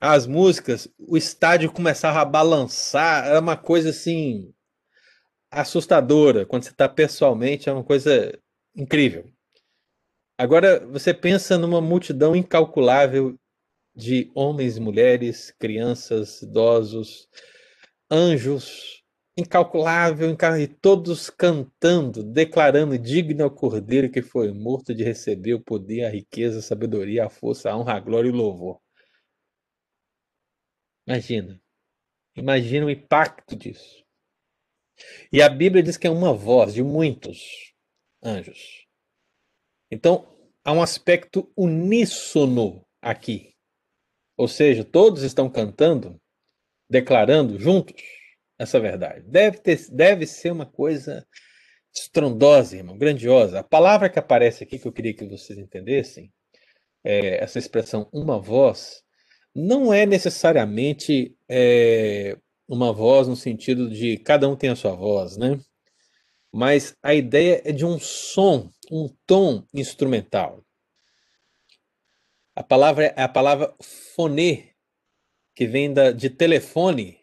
as músicas, o estádio começava a balançar, era uma coisa assim assustadora. Quando você está pessoalmente, é uma coisa incrível. Agora, você pensa numa multidão incalculável de homens mulheres, crianças, idosos, anjos, incalculável, e todos cantando, declarando digno ao Cordeiro que foi morto de receber o poder, a riqueza, a sabedoria, a força, a honra, a glória e o louvor. Imagina. Imagina o impacto disso. E a Bíblia diz que é uma voz de muitos anjos. Então, há um aspecto uníssono aqui. Ou seja, todos estão cantando, declarando juntos essa verdade. Deve, ter, deve ser uma coisa estrondosa, irmão, grandiosa. A palavra que aparece aqui, que eu queria que vocês entendessem, é, essa expressão uma voz, não é necessariamente é, uma voz no sentido de cada um tem a sua voz, né? Mas a ideia é de um som, um tom instrumental. A palavra é a palavra foné, que vem da, de telefone,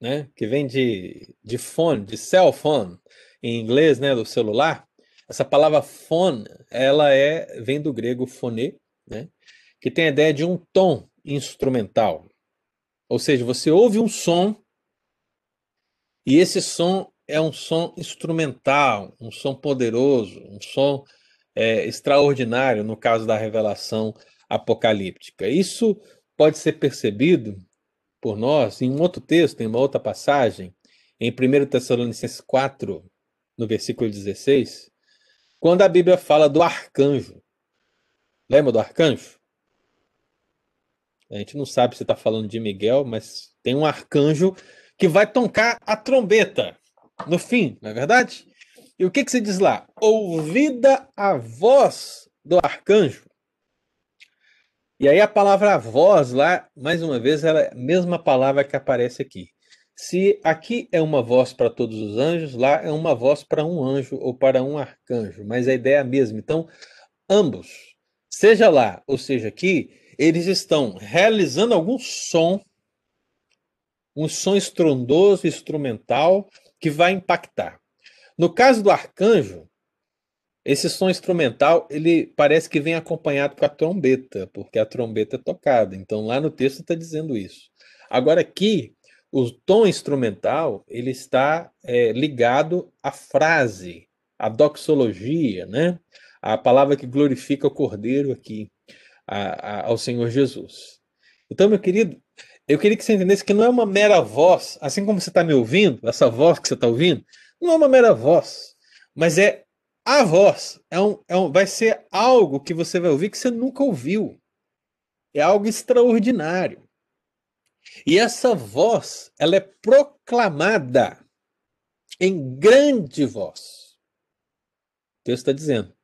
né? Que vem de, de phone, de cell phone, em inglês, né? Do celular. Essa palavra phone, ela é vem do grego phone, né? Que tem a ideia de um tom instrumental. Ou seja, você ouve um som e esse som é um som instrumental, um som poderoso, um som é, extraordinário no caso da revelação apocalíptica. Isso pode ser percebido por nós em um outro texto, em uma outra passagem, em 1 Tessalonicenses 4, no versículo 16, quando a Bíblia fala do arcanjo. Lembra do arcanjo? A gente não sabe se está falando de Miguel, mas tem um arcanjo que vai tocar a trombeta no fim, não é verdade? E o que, que se diz lá? Ouvida a voz do arcanjo. E aí a palavra voz lá, mais uma vez, ela é a mesma palavra que aparece aqui. Se aqui é uma voz para todos os anjos, lá é uma voz para um anjo ou para um arcanjo, mas a ideia é a mesma. Então, ambos, seja lá ou seja aqui, eles estão realizando algum som, um som estrondoso, instrumental, que vai impactar. No caso do arcanjo, esse som instrumental, ele parece que vem acompanhado com a trombeta, porque a trombeta é tocada. Então, lá no texto está dizendo isso. Agora, aqui, o tom instrumental, ele está é, ligado à frase, à doxologia, né? A palavra que glorifica o Cordeiro aqui, a, a, ao Senhor Jesus. Então, meu querido, eu queria que você entendesse que não é uma mera voz, assim como você está me ouvindo, essa voz que você está ouvindo, não é uma mera voz, mas é a voz. É um, é um, vai ser algo que você vai ouvir que você nunca ouviu. É algo extraordinário. E essa voz, ela é proclamada em grande voz. O texto está dizendo.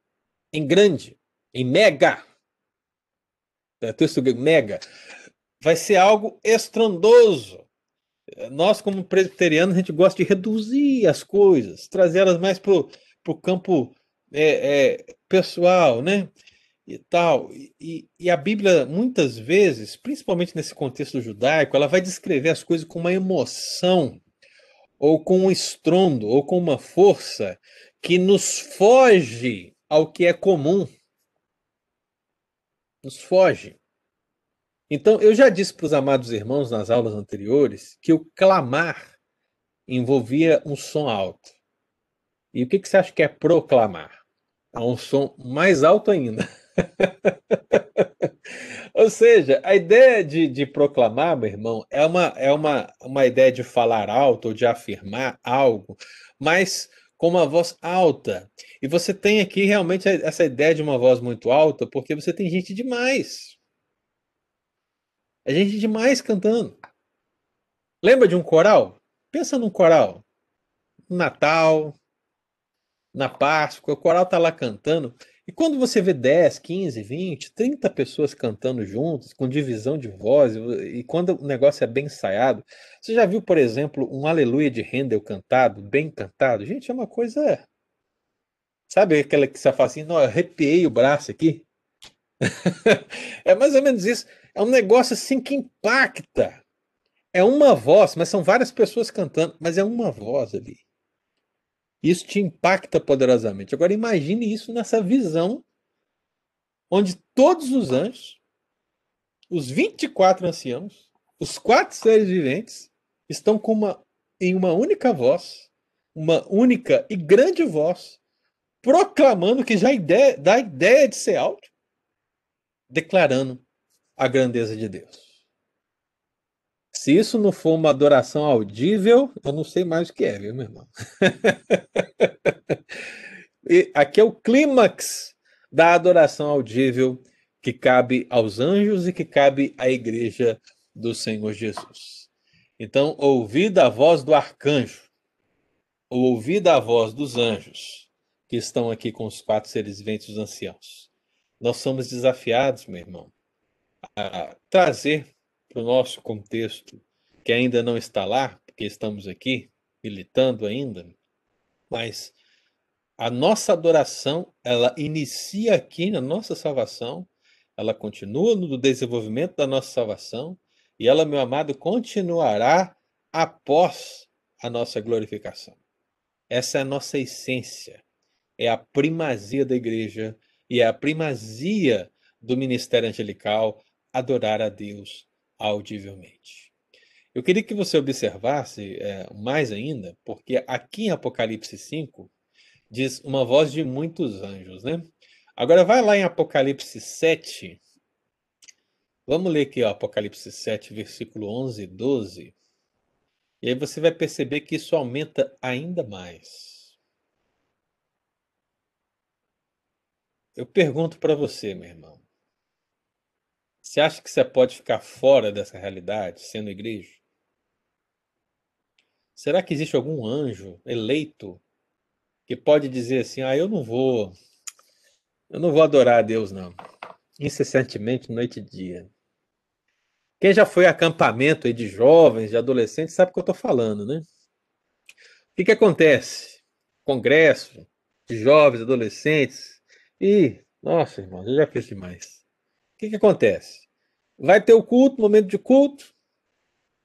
Em grande, em mega. É texto mega vai ser algo estrondoso. Nós, como presbiterianos, a gente gosta de reduzir as coisas, trazer elas mais para o campo é, é, pessoal, né? E tal. E, e, a Bíblia, muitas vezes, principalmente nesse contexto judaico, ela vai descrever as coisas com uma emoção, ou com um estrondo, ou com uma força que nos foge ao que é comum. Nos foge. Então, eu já disse para os amados irmãos nas aulas anteriores que o clamar envolvia um som alto. E o que, que você acha que é proclamar? É um som mais alto ainda. Ou seja, a ideia de, de, proclamar, meu irmão, é, uma, é uma, uma ideia de falar alto ou de afirmar algo, mas com uma voz alta. E você tem aqui realmente essa ideia de uma voz muito alta, porque você tem gente demais. É gente demais cantando. Lembra de um coral? Pensa num coral. Natal, na Páscoa, o coral tá lá cantando. E quando você vê 10, 15, 20, 30 pessoas cantando juntas, com divisão de voz, e quando o negócio é bem ensaiado, você já viu, por exemplo, um Aleluia de Handel cantado, bem cantado? Gente, é uma coisa. Sabe aquela que você fala assim, não, eu arrepiei o braço aqui? é mais ou menos isso. É um negócio assim que impacta. É uma voz, mas são várias pessoas cantando, mas é uma voz ali. Isso te impacta poderosamente. Agora imagine isso nessa visão onde todos os anjos, os 24 anciãos, os quatro seres viventes estão uma, em uma única voz, uma única e grande voz, proclamando que já ideia, dá ideia de ser alto, declarando a grandeza de Deus. Se isso não for uma adoração audível, eu não sei mais o que é, viu, meu irmão? e aqui é o clímax da adoração audível que cabe aos anjos e que cabe à igreja do Senhor Jesus. Então, ouvida a voz do arcanjo, ou ouvida a voz dos anjos que estão aqui com os quatro seres viventes anciãos. Nós somos desafiados, meu irmão, a trazer para o nosso contexto, que ainda não está lá, porque estamos aqui militando ainda, mas a nossa adoração, ela inicia aqui na nossa salvação, ela continua no desenvolvimento da nossa salvação E ela, meu amado, continuará após a nossa glorificação. Essa é a nossa essência. É a primazia da igreja e é a primazia do ministério angelical adorar a Deus audivelmente. Eu queria que você observasse é, mais ainda, porque aqui em Apocalipse 5 diz uma voz de muitos anjos, né? Agora vai lá em Apocalipse 7. Vamos ler aqui, ó, Apocalipse 7, versículo 11 e 12. E aí você vai perceber que isso aumenta ainda mais. Eu pergunto para você, meu irmão. Você acha que você pode ficar fora dessa realidade, sendo igreja? Será que existe algum anjo eleito que pode dizer assim: "Ah, eu não vou eu não vou adorar a Deus não, incessantemente noite e dia"? Quem já foi a acampamento de jovens, de adolescentes, sabe o que eu estou falando, né? O que, que acontece? Congresso de jovens, adolescentes. E, nossa, irmão, eu já fiz demais. O que, que acontece? Vai ter o culto, momento de culto.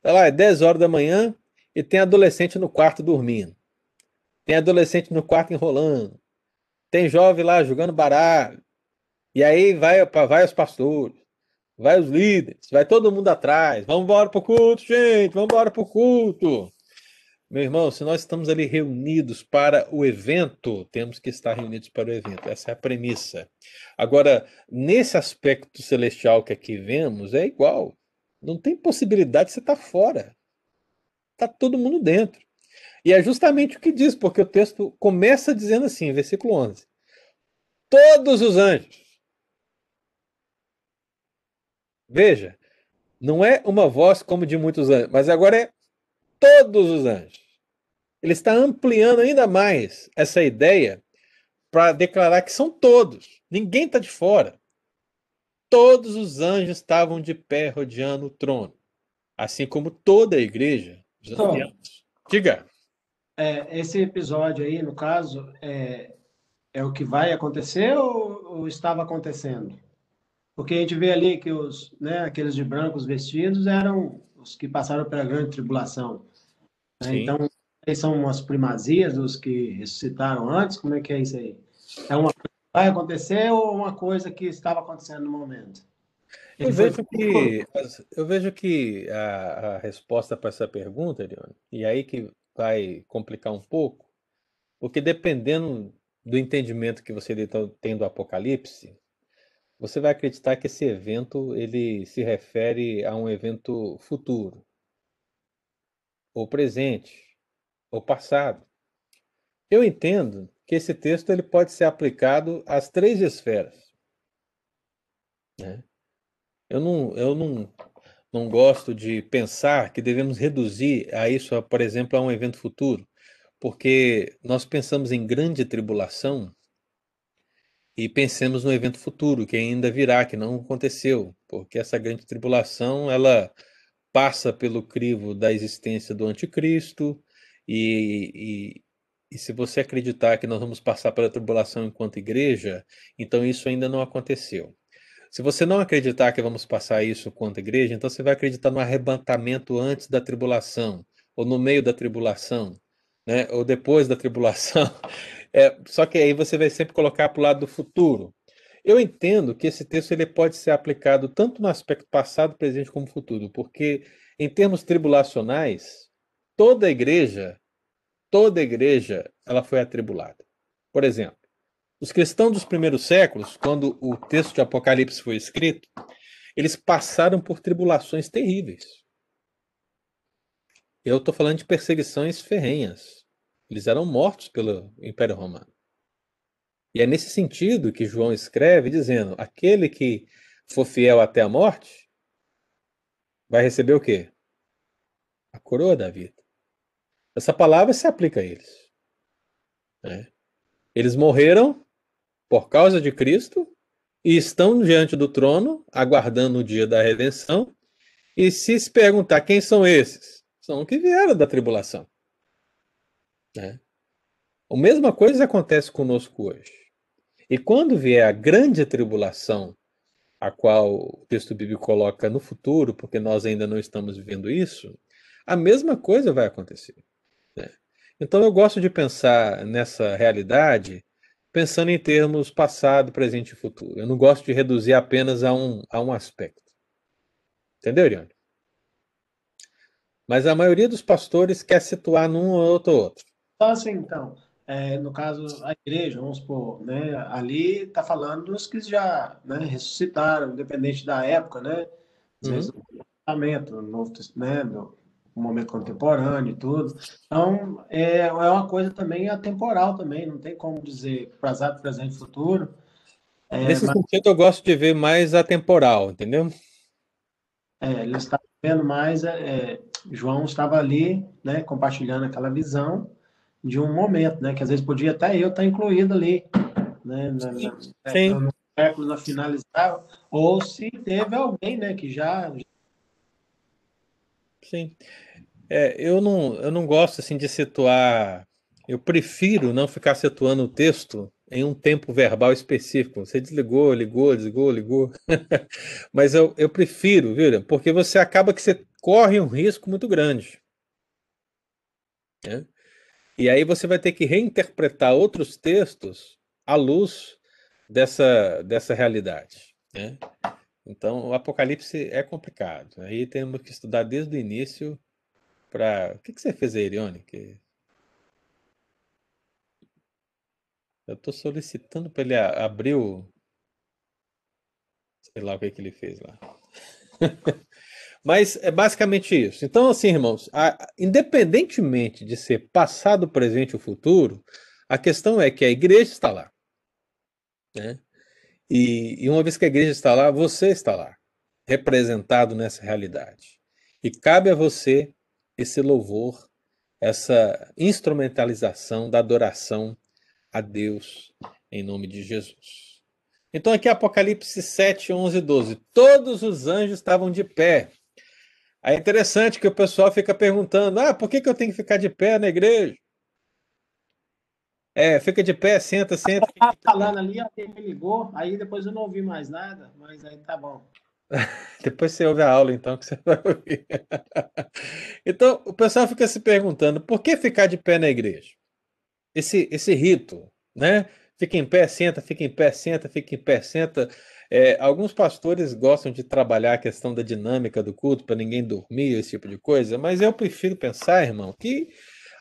Tá lá, é 10 horas da manhã e tem adolescente no quarto dormindo. Tem adolescente no quarto enrolando. Tem jovem lá jogando baralho. E aí vai, vai os pastores, vai os líderes, vai todo mundo atrás. Vamos embora para o culto, gente, vamos embora para o culto. Meu irmão, se nós estamos ali reunidos para o evento, temos que estar reunidos para o evento. Essa é a premissa. Agora, nesse aspecto celestial que aqui vemos, é igual. Não tem possibilidade de você estar fora. Está todo mundo dentro. E é justamente o que diz, porque o texto começa dizendo assim, versículo 11: Todos os anjos. Veja, não é uma voz como de muitos anjos, mas agora é todos os anjos. Ele está ampliando ainda mais essa ideia para declarar que são todos, ninguém está de fora. Todos os anjos estavam de pé rodeando o trono, assim como toda a igreja. Diga. É, esse episódio aí, no caso, é, é o que vai acontecer ou, ou, estava acontecendo? Porque a gente vê ali que os, né, aqueles de brancos vestidos eram os que passaram pela grande tribulação. Né? Então, são umas primazias dos que ressuscitaram antes? Como é que é isso aí? É uma coisa que vai acontecer ou uma coisa que estava acontecendo no momento? Eu vejo, que, eu vejo que a, a resposta para essa pergunta, Leone, e aí que vai complicar um pouco, porque dependendo do entendimento que você tem do Apocalipse, você vai acreditar que esse evento ele se refere a um evento futuro, ou presente, ou passado. Eu entendo que esse texto ele pode ser aplicado às três esferas. Né? Eu não, eu não, não gosto de pensar que devemos reduzir a isso, por exemplo, a um evento futuro, porque nós pensamos em grande tribulação e pensemos no evento futuro que ainda virá, que não aconteceu, porque essa grande tribulação ela passa pelo crivo da existência do anticristo e, e, e se você acreditar que nós vamos passar pela tribulação enquanto igreja, então isso ainda não aconteceu. Se você não acreditar que vamos passar isso quanto igreja, então você vai acreditar no arrebatamento antes da tribulação, ou no meio da tribulação, né? ou depois da tribulação. É, só que aí você vai sempre colocar para o lado do futuro. Eu entendo que esse texto ele pode ser aplicado tanto no aspecto passado, presente como futuro, porque em termos tribulacionais, toda a igreja, toda a igreja, ela foi atribulada. Por exemplo, os cristãos dos primeiros séculos, quando o texto de Apocalipse foi escrito, eles passaram por tribulações terríveis. Eu estou falando de perseguições ferrenhas. Eles eram mortos pelo Império Romano. E é nesse sentido que João escreve, dizendo: aquele que for fiel até a morte vai receber o quê? A coroa da vida. Essa palavra se aplica a eles. Né? Eles morreram por causa de Cristo e estão diante do trono, aguardando o dia da redenção. E se se perguntar quem são esses, são que vieram da tribulação. Né? A mesma coisa acontece conosco hoje. E quando vier a grande tribulação a qual o texto bíblico coloca no futuro, porque nós ainda não estamos vivendo isso, a mesma coisa vai acontecer. Né? Então eu gosto de pensar nessa realidade pensando em termos passado, presente e futuro. Eu não gosto de reduzir apenas a um, a um aspecto. Entendeu, Iriane? Mas a maioria dos pastores quer situar num ou outro outro. Assim, então, é, no caso, a igreja, vamos supor, né, ali está falando dos que já né, ressuscitaram, independente da época, né? Às vezes, Uhum. Testamento, no Novo Testamento, no momento contemporâneo e tudo. Então, é, é uma coisa também atemporal também, não tem como dizer passado, presente e futuro. É, Nesse mas, sentido, eu gosto de ver mais atemporal, entendeu? é, ele está vendo mais, é, João estava ali, né, compartilhando aquela visão de um momento, né, que às vezes podia até eu estar incluído ali, né, na, na, é, Sim. no na finalizar, ou se teve alguém, né, que já Sim. É, eu não, eu não gosto assim de situar. Eu prefiro não ficar situando o texto em um tempo verbal específico. Você desligou, ligou, desligou, ligou. Mas eu, eu prefiro, viu? Porque você acaba que você corre um risco muito grande. né? E aí você vai ter que reinterpretar outros textos à luz dessa, dessa realidade. né? Então, o Apocalipse é complicado. Aí temos que estudar desde o início para. O que, que você fez aí, Irione? Que... Eu estou solicitando para ele abrir o. Sei lá o que, que ele fez lá. Mas é basicamente isso. Então, assim, irmãos, a- independentemente de ser passado, presente ou futuro, a questão é que a igreja está lá. Né? E, e uma vez que a igreja está lá, você está lá, representado nessa realidade. E cabe a você esse louvor, essa instrumentalização da adoração a Deus em nome de Jesus. Então, aqui Apocalipse 7, 11 e 12. Todos os anjos estavam de pé. É interessante que o pessoal fica perguntando: ah, por que, que eu tenho que ficar de pé na igreja? É, fica de pé, senta, senta. estava falando ali, alguém me ligou, aí depois eu não ouvi mais nada, mas aí tá bom. Depois você ouve a aula, então, que você vai ouvir. Então, o pessoal fica se perguntando: por que ficar de pé na igreja? Esse, esse rito, né? Fica em pé, senta, fica em pé, senta, fica em pé, senta. É, alguns pastores gostam de trabalhar a questão da dinâmica do culto para ninguém dormir, esse tipo de coisa, mas eu prefiro pensar, irmão, que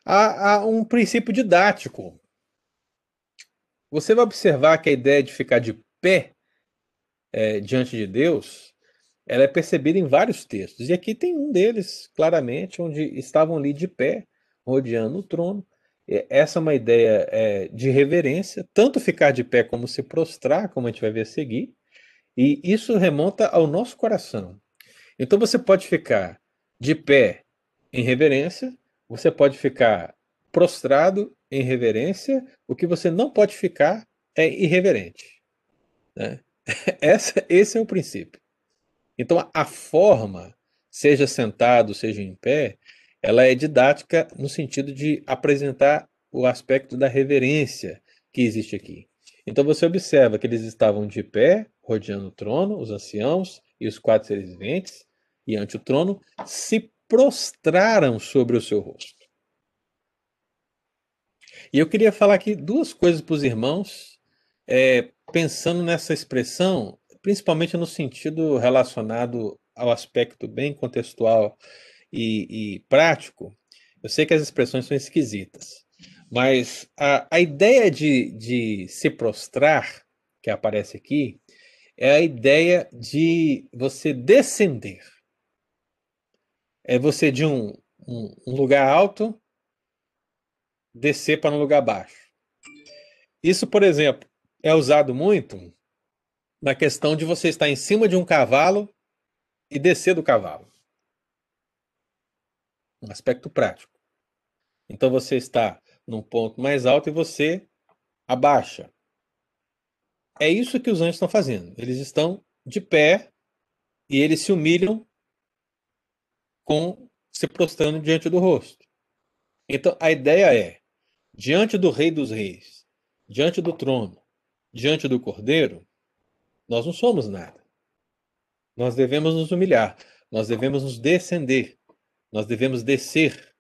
há, há um princípio didático. Você vai observar que a ideia de ficar de pé é, diante de Deus, ela é percebida em vários textos. E aqui tem um deles, claramente, onde estavam ali de pé, rodeando o trono. Essa é uma ideia é, de reverência, tanto ficar de pé como se prostrar, como a gente vai ver a seguir. E isso remonta ao nosso coração. Então você pode ficar de pé em reverência, você pode ficar prostrado em reverência, o que você não pode ficar é irreverente. Né? Essa, esse é o princípio. Então, a- forma, seja sentado, seja em pé, ela é didática no sentido de apresentar o aspecto da reverência que existe aqui. Então, você observa que eles estavam de pé, rodeando o trono, os anciãos e os quatro seres viventes, e ante o trono, se prostraram sobre o seu rosto. E eu queria falar aqui duas coisas para os irmãos, é, pensando nessa expressão, principalmente no sentido relacionado ao aspecto bem contextual e, e prático. Eu sei que as expressões são esquisitas, mas a, a ideia de, de se prostrar, que aparece aqui, é a ideia de você descender. É você de um, um, um lugar alto descer para um lugar baixo. Isso, por exemplo, é usado muito na questão de você estar em cima de um cavalo e descer do cavalo. Um aspecto prático. Então você está num ponto mais alto e você abaixa. É isso que os anjos estão fazendo. Eles estão de pé e eles se humilham com se prostrando diante do rosto. Então a ideia é diante do Rei dos Reis, diante do trono, diante do Cordeiro, nós não somos nada. nós devemos nos humilhar, nós devemos nos descender, nós devemos descer,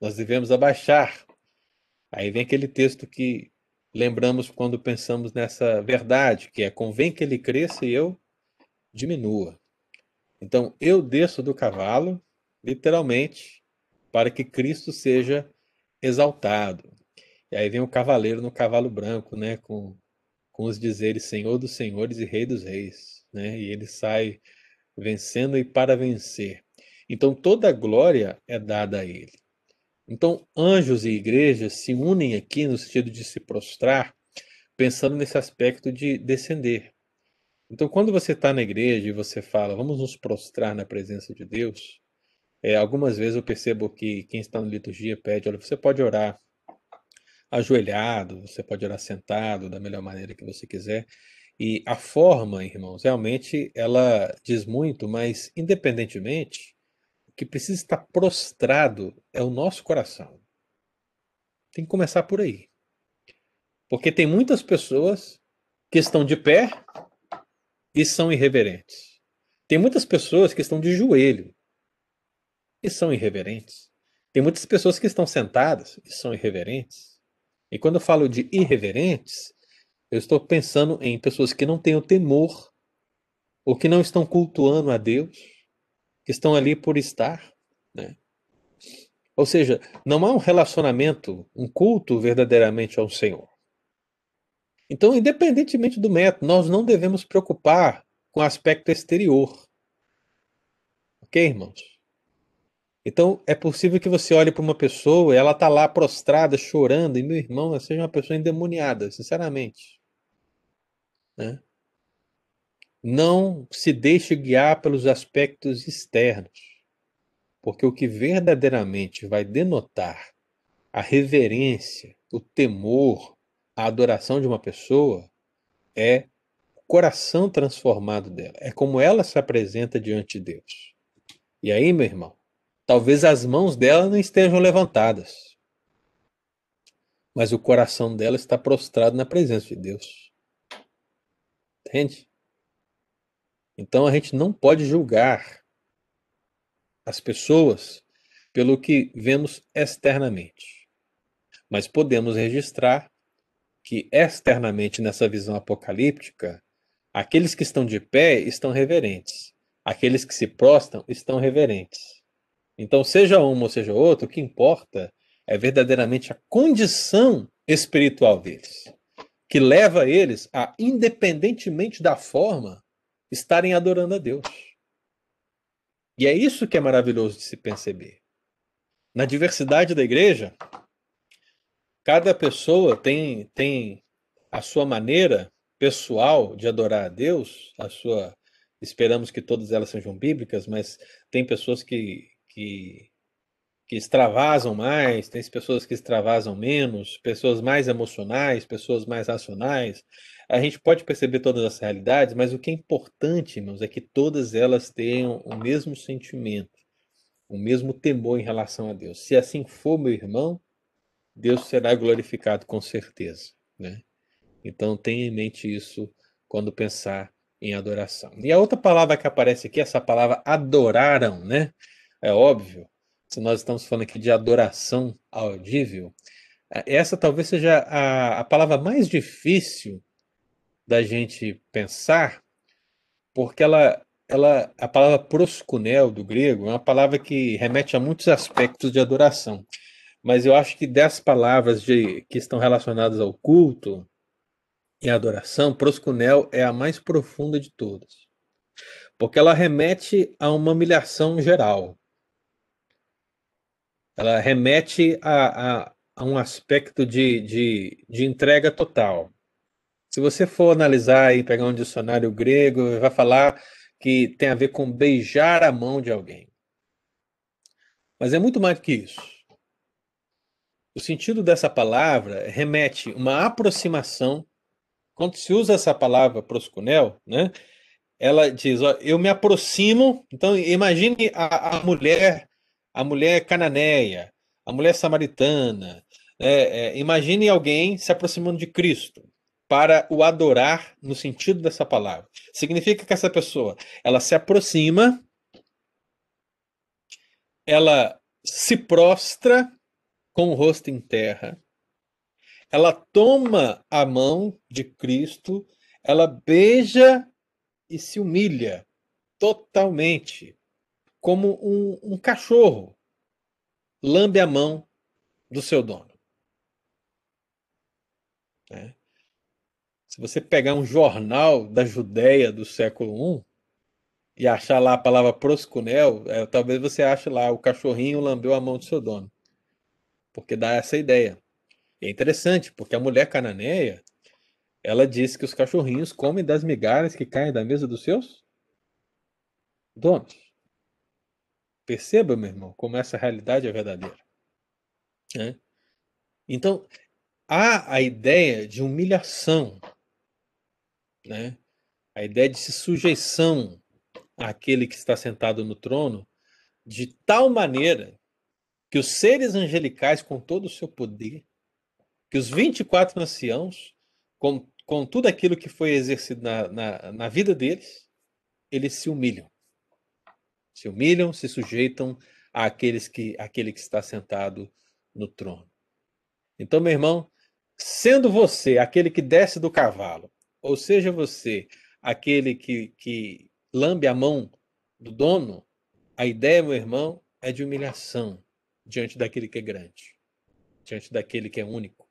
nós devemos abaixar. Aí vem aquele texto que lembramos quando pensamos nessa verdade, que é convém que ele cresça e eu diminua. Então, eu desço do cavalo, literalmente, para que Cristo seja exaltado. E aí vem o cavaleiro no cavalo branco, né, com, com os dizeres Senhor dos senhores e Rei dos reis, né? E ele sai vencendo e para vencer. Então toda a glória é dada a ele. Então anjos e igrejas se unem aqui no sentido de se prostrar, pensando nesse aspecto de descender. Então quando você está na igreja e você fala, vamos nos prostrar na presença de Deus, é, algumas vezes eu percebo que quem está na liturgia pede, olha, você pode orar ajoelhado, você pode orar sentado, da melhor maneira que você quiser. E a forma, irmãos, realmente ela diz muito, mas independentemente, que precisa estar prostrado é o nosso coração. Tem que começar por aí. Porque tem muitas pessoas que estão de pé e são irreverentes. Tem muitas pessoas que estão de joelho e são irreverentes. Tem muitas pessoas que estão sentadas e são irreverentes. E quando eu falo de irreverentes, eu estou pensando em pessoas que não têm o temor, ou que não estão cultuando a Deus, que estão ali por estar, né? Ou seja, não há um relacionamento, um culto verdadeiramente ao Senhor. Então, independentemente do método, nós não devemos preocupar com o aspecto exterior. Ok, irmãos? Então, é possível que você olhe para uma pessoa e ela está lá prostrada, chorando, e meu irmão, ela seja uma pessoa endemoniada, sinceramente. Né? Não se deixe guiar pelos aspectos externos, porque o que verdadeiramente vai denotar a reverência, o temor, a adoração de uma pessoa é o coração transformado dela, é como ela se apresenta diante de Deus. E aí, meu irmão, Talvez as mãos dela não estejam levantadas, mas o coração dela está prostrado na presença de Deus. Entende? Então a gente não pode julgar as pessoas pelo que vemos externamente, mas podemos registrar que externamente nessa visão apocalíptica, aqueles que estão de pé estão reverentes, aqueles que se prostam estão reverentes. Então, seja um ou seja outro, o que importa é verdadeiramente a condição espiritual deles, que leva eles a, independentemente da forma, estarem adorando a Deus. E é isso que é maravilhoso de se perceber. Na diversidade da igreja, cada pessoa tem, tem a sua maneira pessoal de adorar a Deus, a sua esperamos que todas elas sejam bíblicas, mas tem pessoas que que, que extravasam mais, tem pessoas que extravasam menos, pessoas mais emocionais, pessoas mais racionais. A gente pode perceber todas as realidades, mas o que é importante, irmãos, é que todas elas tenham o mesmo sentimento, o mesmo temor em relação a Deus. Se assim for, meu irmão, Deus será glorificado com certeza, né? Então tenha em mente isso quando pensar em adoração. E a outra palavra que aparece aqui, essa palavra adoraram, né? É óbvio, se nós estamos falando aqui de adoração audível, é, essa talvez seja a, a palavra mais difícil da gente pensar, porque ela, ela, a palavra proskunel do grego é uma palavra que remete a muitos aspectos de adoração. Mas eu acho que das palavras de, que estão relacionadas ao culto e adoração, proskunel é a mais profunda de todas. Porque ela remete a uma humilhação geral ela remete a, a, a um aspecto de, de, de entrega total. Se você for analisar e pegar um dicionário grego, vai falar que tem a ver com beijar a mão de alguém. Mas é muito mais que isso. O sentido dessa palavra remete uma aproximação. Quando se usa essa palavra proscunel, né? Ela diz, ó, eu me aproximo. Então imagine a, a mulher a mulher cananeia, a mulher samaritana. É, é, imagine alguém se aproximando de Cristo. para o adorar no sentido dessa palavra. Significa que essa pessoa, ela se aproxima, ela se prostra com o rosto em terra, ela toma a mão de Cristo, ela beija e se humilha totalmente, como um, um cachorro lambe a mão do seu dono. É. Se você pegar um jornal da Judéia do século I e achar lá a palavra proscunel, é, talvez você ache lá o cachorrinho lambeu a mão do seu dono. Porque dá essa ideia. É interessante, porque a mulher cananeia, ela diz que os cachorrinhos comem das migalhas que caem da mesa dos seus donos. Perceba, meu irmão, como essa realidade é verdadeira. Né? Então, há a ideia de humilhação, né? a ideia de sujeição àquele que está sentado no trono, de tal maneira que os seres angelicais, com todo o seu poder, que os 24 anciãos, com, com tudo aquilo que foi exercido na, na, na vida deles, eles se humilham. Se humilham, se sujeitam àqueles que, àquele que está sentado no trono. Então, meu irmão, sendo você aquele que desce do cavalo, ou seja você aquele que, que lambe a mão do dono, a ideia, meu irmão, é de humilhação diante daquele que é grande, diante daquele que é único,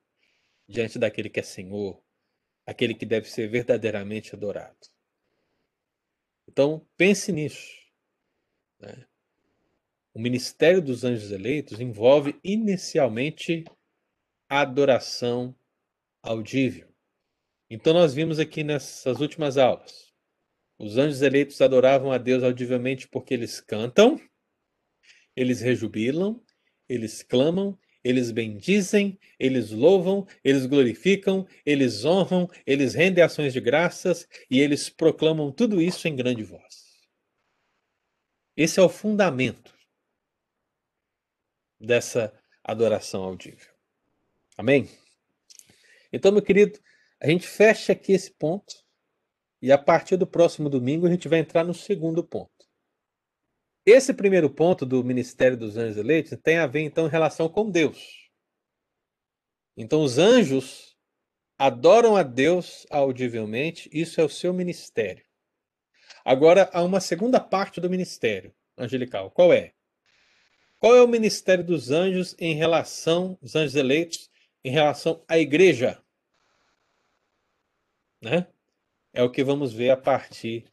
diante daquele que é Senhor, aquele que deve ser verdadeiramente adorado. Então, pense nisso. Né? O ministério dos anjos eleitos envolve inicialmente a adoração audível. Então, nós vimos aqui nessas últimas aulas. Os anjos eleitos adoravam a Deus audivelmente porque eles cantam, eles rejubilam, eles clamam, eles bendizem, eles louvam, eles glorificam, eles honram, eles rendem ações de graças e eles proclamam tudo isso em grande voz. Esse é o fundamento dessa adoração audível. Amém? Então, meu querido, a gente fecha aqui esse ponto e a partir do próximo domingo a gente vai entrar no segundo ponto. Esse primeiro ponto do ministério dos anjos eleitos tem a ver então em relação com Deus. Então os anjos adoram a Deus audivelmente, isso é o seu ministério. Agora há uma segunda parte do ministério angelical. Qual é? Qual é o ministério dos anjos em relação, os anjos eleitos, em relação à igreja? Né? É o que vamos ver a partir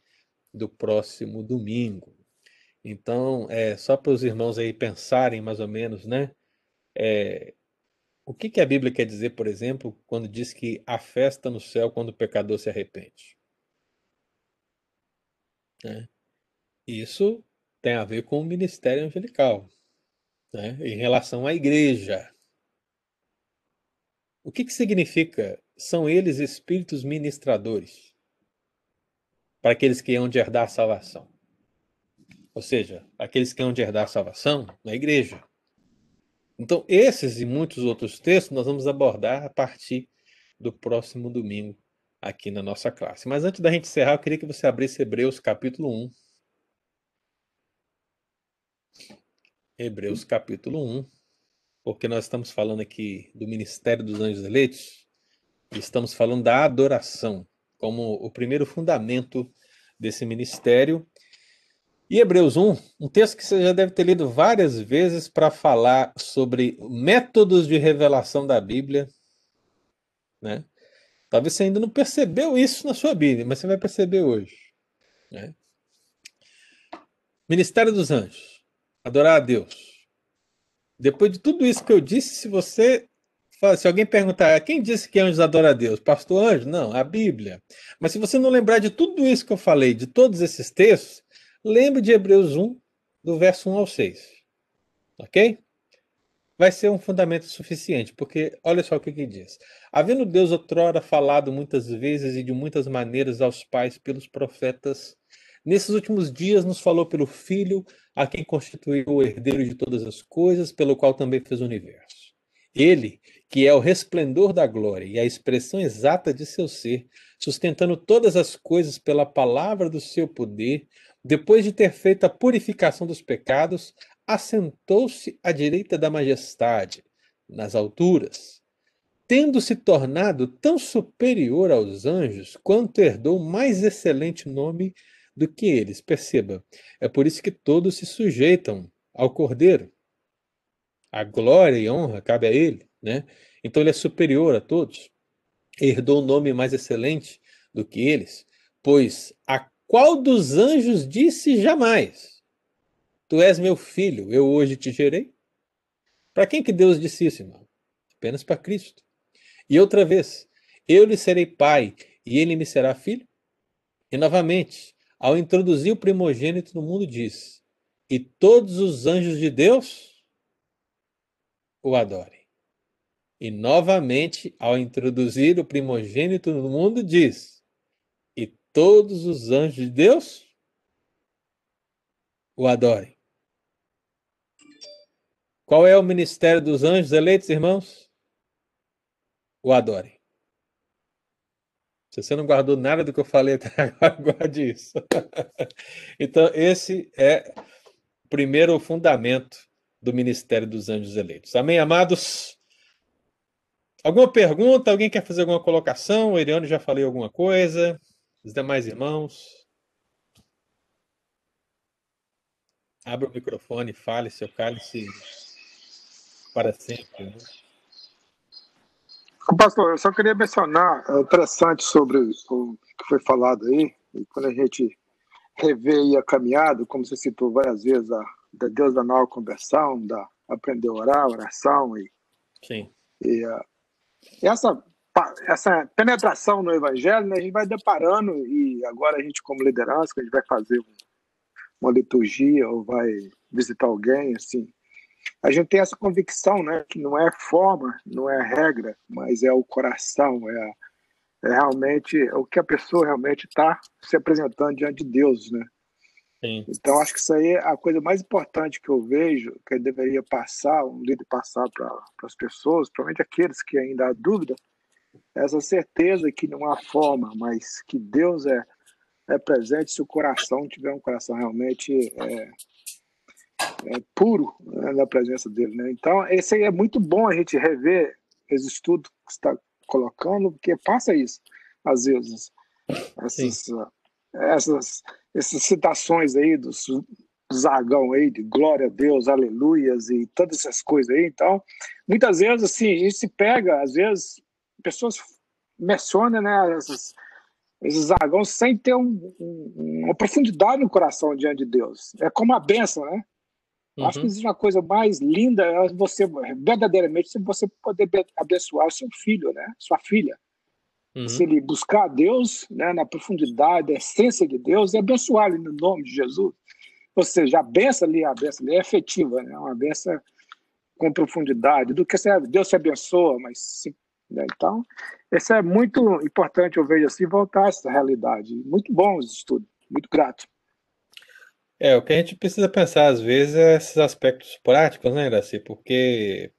do próximo domingo. Então, é só para os irmãos aí pensarem mais ou menos, né? É, o que, que a Bíblia quer dizer, por exemplo, quando diz que há festa no céu quando o pecador se arrepende? Né? Isso tem a ver com o ministério angelical, né? em relação à igreja. O que, que significa? São eles espíritos ministradores para aqueles que hão de herdar a salvação. Ou seja, aqueles que hão de herdar a salvação na igreja. Então, esses e muitos outros textos nós vamos abordar a partir do próximo domingo aqui na nossa classe. Mas antes da gente encerrar, eu queria que você abrisse Hebreus capítulo 1. Hebreus capítulo 1, porque nós estamos falando aqui do ministério dos anjos eleitos estamos falando da adoração como o primeiro fundamento desse ministério e Hebreus 1, um texto que você já deve ter lido várias vezes para falar sobre métodos de revelação da Bíblia, né? Talvez você ainda não percebeu isso na sua Bíblia, mas você vai perceber hoje. Né? Ministério dos Anjos, adorar a Deus. Depois de tudo isso que eu disse, se você se alguém perguntar quem disse que anjos adoram a Deus, pastor anjo? Não, a Bíblia. Mas se você não lembrar de tudo isso que eu falei, de todos esses textos, Lembre de Hebreus 1, do verso 1 ao 6. Ok? Vai ser um fundamento suficiente, porque olha só o que, que diz. Havendo Deus outrora falado muitas vezes e de muitas maneiras aos pais pelos profetas, nesses últimos dias nos falou pelo Filho, a quem constituiu o herdeiro de todas as coisas, pelo qual também fez o universo. Ele, que é o resplendor da glória e a expressão exata de seu ser, sustentando todas as coisas pela palavra do seu poder, depois de ter feito a purificação dos pecados, assentou-se à direita da majestade, nas alturas, tendo se tornado tão superior aos anjos quanto herdou mais excelente nome do que eles. Perceba, é por isso que todos se sujeitam ao Cordeiro. A glória e honra cabe a ele, né? Então ele é superior a todos. Herdou um nome mais excelente do que eles, pois a qual dos anjos disse jamais: Tu és meu filho, eu hoje te gerei? Para quem que Deus disse isso, irmão? Apenas para Cristo. E outra vez, eu lhe serei pai e ele me será filho? E novamente, ao introduzir o primogênito no mundo, diz: E todos os anjos de Deus o adorem. E novamente, ao introduzir o primogênito no mundo, diz: E todos os anjos de Deus o adorem. Qual é o ministério dos anjos eleitos, irmãos? O adorem. Se você não guardou nada do que eu falei até agora, guarde isso. então, esse é o primeiro fundamento do ministério dos anjos eleitos. Amém, amados? Alguma pergunta? Alguém quer fazer alguma colocação? O Eriano já falei alguma coisa. Os demais irmãos? Abra o microfone, fale, seu cálice para sempre. Né? Pastor, eu só queria mencionar, é interessante sobre o que foi falado aí, e quando a gente revê a caminhada, como você citou várias vezes, a, da Deus da nova conversão, da aprender a orar, oração, e, Sim. e uh, essa, essa penetração no evangelho, né, a gente vai deparando, e agora a gente como liderança, a gente vai fazer uma liturgia, ou vai visitar alguém, assim, a gente tem essa convicção, né, que não é forma, não é regra, mas é o coração, é, é realmente é o que a pessoa realmente está se apresentando diante de Deus, né? Sim. Então acho que isso aí é a coisa mais importante que eu vejo, que deveria passar, um líder passar para as pessoas, principalmente aqueles que ainda há dúvida, essa certeza que não há forma, mas que Deus é, é presente se o coração tiver um coração realmente é, é, puro né, na presença dele. Né? Então, esse é muito bom a gente rever esse estudo que está colocando, porque passa isso, às vezes, essas, essas, essas citações aí dos, do zargão aí, de glória a Deus, aleluias e todas essas coisas aí. Então, muitas vezes, assim, a gente se pega, às vezes, pessoas mencionam né, essas, esses zargões sem ter um, um, uma profundidade no coração diante de Deus. É como a benção, né? Uhum. Acho que existe uma coisa mais linda, é você verdadeiramente você poder abençoar seu filho, né? Sua filha. Uhum. Se ele buscar a Deus, né, na profundidade, a essência de Deus, e abençoar ele no nome de Jesus. Ou seja, a benção ali, a benção ali é efetiva, né? Uma benção com profundidade. Do que Deus se abençoa, mas se, né? então, isso é muito importante, eu vejo assim, voltar a essa realidade. Muito bom os estudos, muito grato. É, o que a gente precisa pensar às vezes é esses aspectos práticos, né, Graci? Porque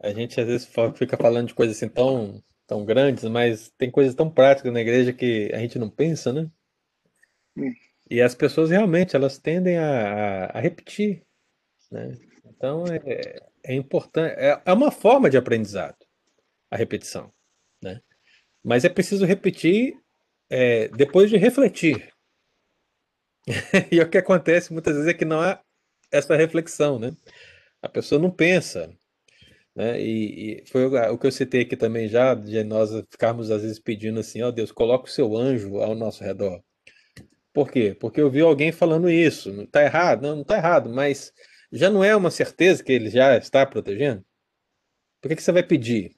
a gente às vezes fica falando de coisas assim tão, tão grandes, mas tem coisas tão práticas na igreja que a gente não pensa, né? Hum. E as pessoas realmente elas tendem a, a repetir, né? Então é, é importante, é, é uma forma de aprendizado a repetição, né? Mas é preciso repetir é, depois de refletir. e o que acontece muitas vezes é que não há essa reflexão, né? A pessoa não pensa, né? E, e, foi o que eu citei aqui também já, de nós ficarmos às vezes pedindo assim, ó oh, Deus, coloca o seu anjo ao nosso redor. Por quê? Porque eu vi alguém falando isso. Não está errado? Não, não está errado, mas já não é uma certeza que ele já está protegendo? Por que, que você vai pedir?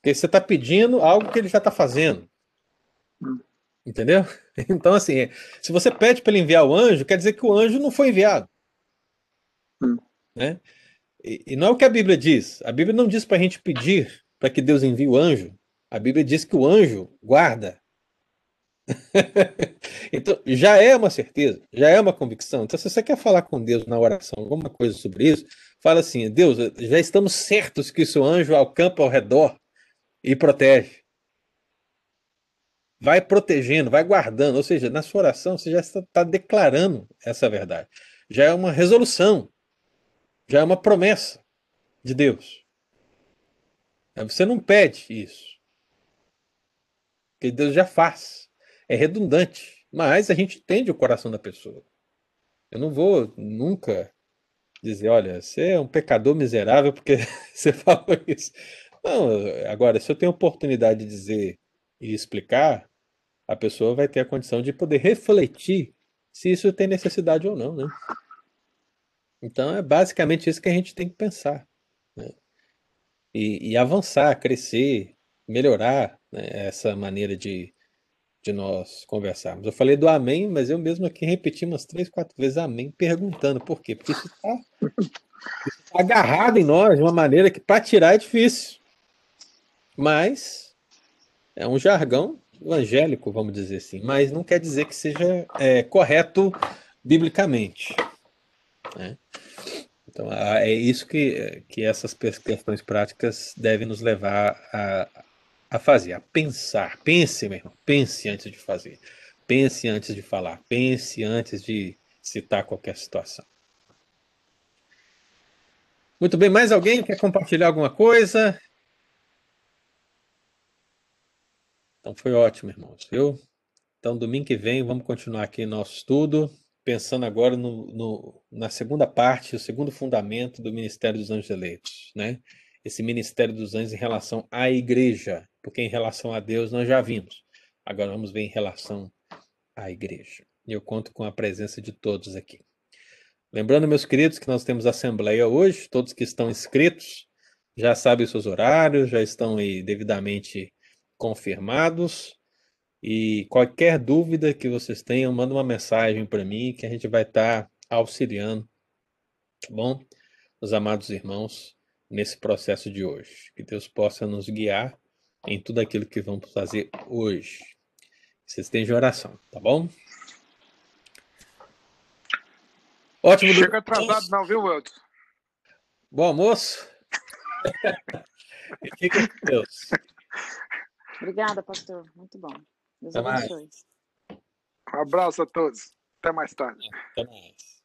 Porque você está pedindo algo que ele já está fazendo. Entendeu? Então, assim, se você pede para ele enviar o anjo, quer dizer que o anjo não foi enviado. Hum. Né? E, e, não é o que a Bíblia diz. A Bíblia não diz para a gente pedir para que Deus envie o anjo. A Bíblia diz que o anjo guarda. então, já é uma certeza, já é uma convicção. Então, se você quer falar com Deus na oração alguma coisa sobre isso, fala assim: Deus, já estamos certos que o seu anjo acampa ao redor e protege. Vai protegendo, vai guardando. Ou seja, na sua oração você já está declarando essa verdade. Já é uma resolução, já é uma promessa de Deus. Você não pede isso. Porque Deus já faz. É redundante. Mas a gente entende o coração da pessoa. Eu não vou nunca dizer, olha, você é um pecador miserável porque você falou isso. Não, agora, se eu tenho oportunidade de dizer e explicar, a pessoa vai ter a condição de poder refletir se isso tem necessidade ou não, né? Então é basicamente isso que a gente tem que pensar. Né? E, e, avançar, crescer, melhorar né? essa maneira de, de nós conversarmos. Eu falei do amém, mas eu mesmo aqui repeti umas três, quatro vezes amém, perguntando por quê? Porque isso está tá agarrado em nós de uma maneira que para tirar é difícil. Mas é um jargão evangélico, vamos dizer assim, mas não quer dizer que seja é, correto biblicamente. Né? Então, é isso que, que essas questões práticas devem nos levar a, a fazer, a pensar. Pense, meu irmão, pense antes de fazer. Pense antes de falar. Pense antes de citar qualquer situação. Muito bem, mais alguém quer compartilhar alguma coisa? Então foi ótimo, irmãos, viu? Então, domingo que vem, vamos continuar aqui nosso estudo, pensando agora no, no, na segunda parte, o segundo fundamento do Ministério dos Anjos Eleitos, né? Esse Ministério dos Anjos em relação à igreja, porque em relação a Deus nós já vimos. Agora vamos ver em relação à igreja. E eu conto com a presença de todos aqui. Lembrando, meus queridos, que nós temos assembleia hoje, todos que estão inscritos já sabem os seus horários, já estão aí devidamente confirmados. E qualquer dúvida que vocês tenham, manda uma mensagem para mim que a gente vai estar tá auxiliando, tá bom? Os amados irmãos, nesse processo de hoje. Que Deus possa nos guiar em tudo aquilo que vamos fazer hoje. Vocês têm de oração, tá bom? Ótimo. Chega atrasado não, viu, Wilton? Bom almoço. e fica com Deus. Obrigada, pastor. Muito bom. Deus Até abençoe. Mais. Um abraço a todos. Até mais tarde. Até mais.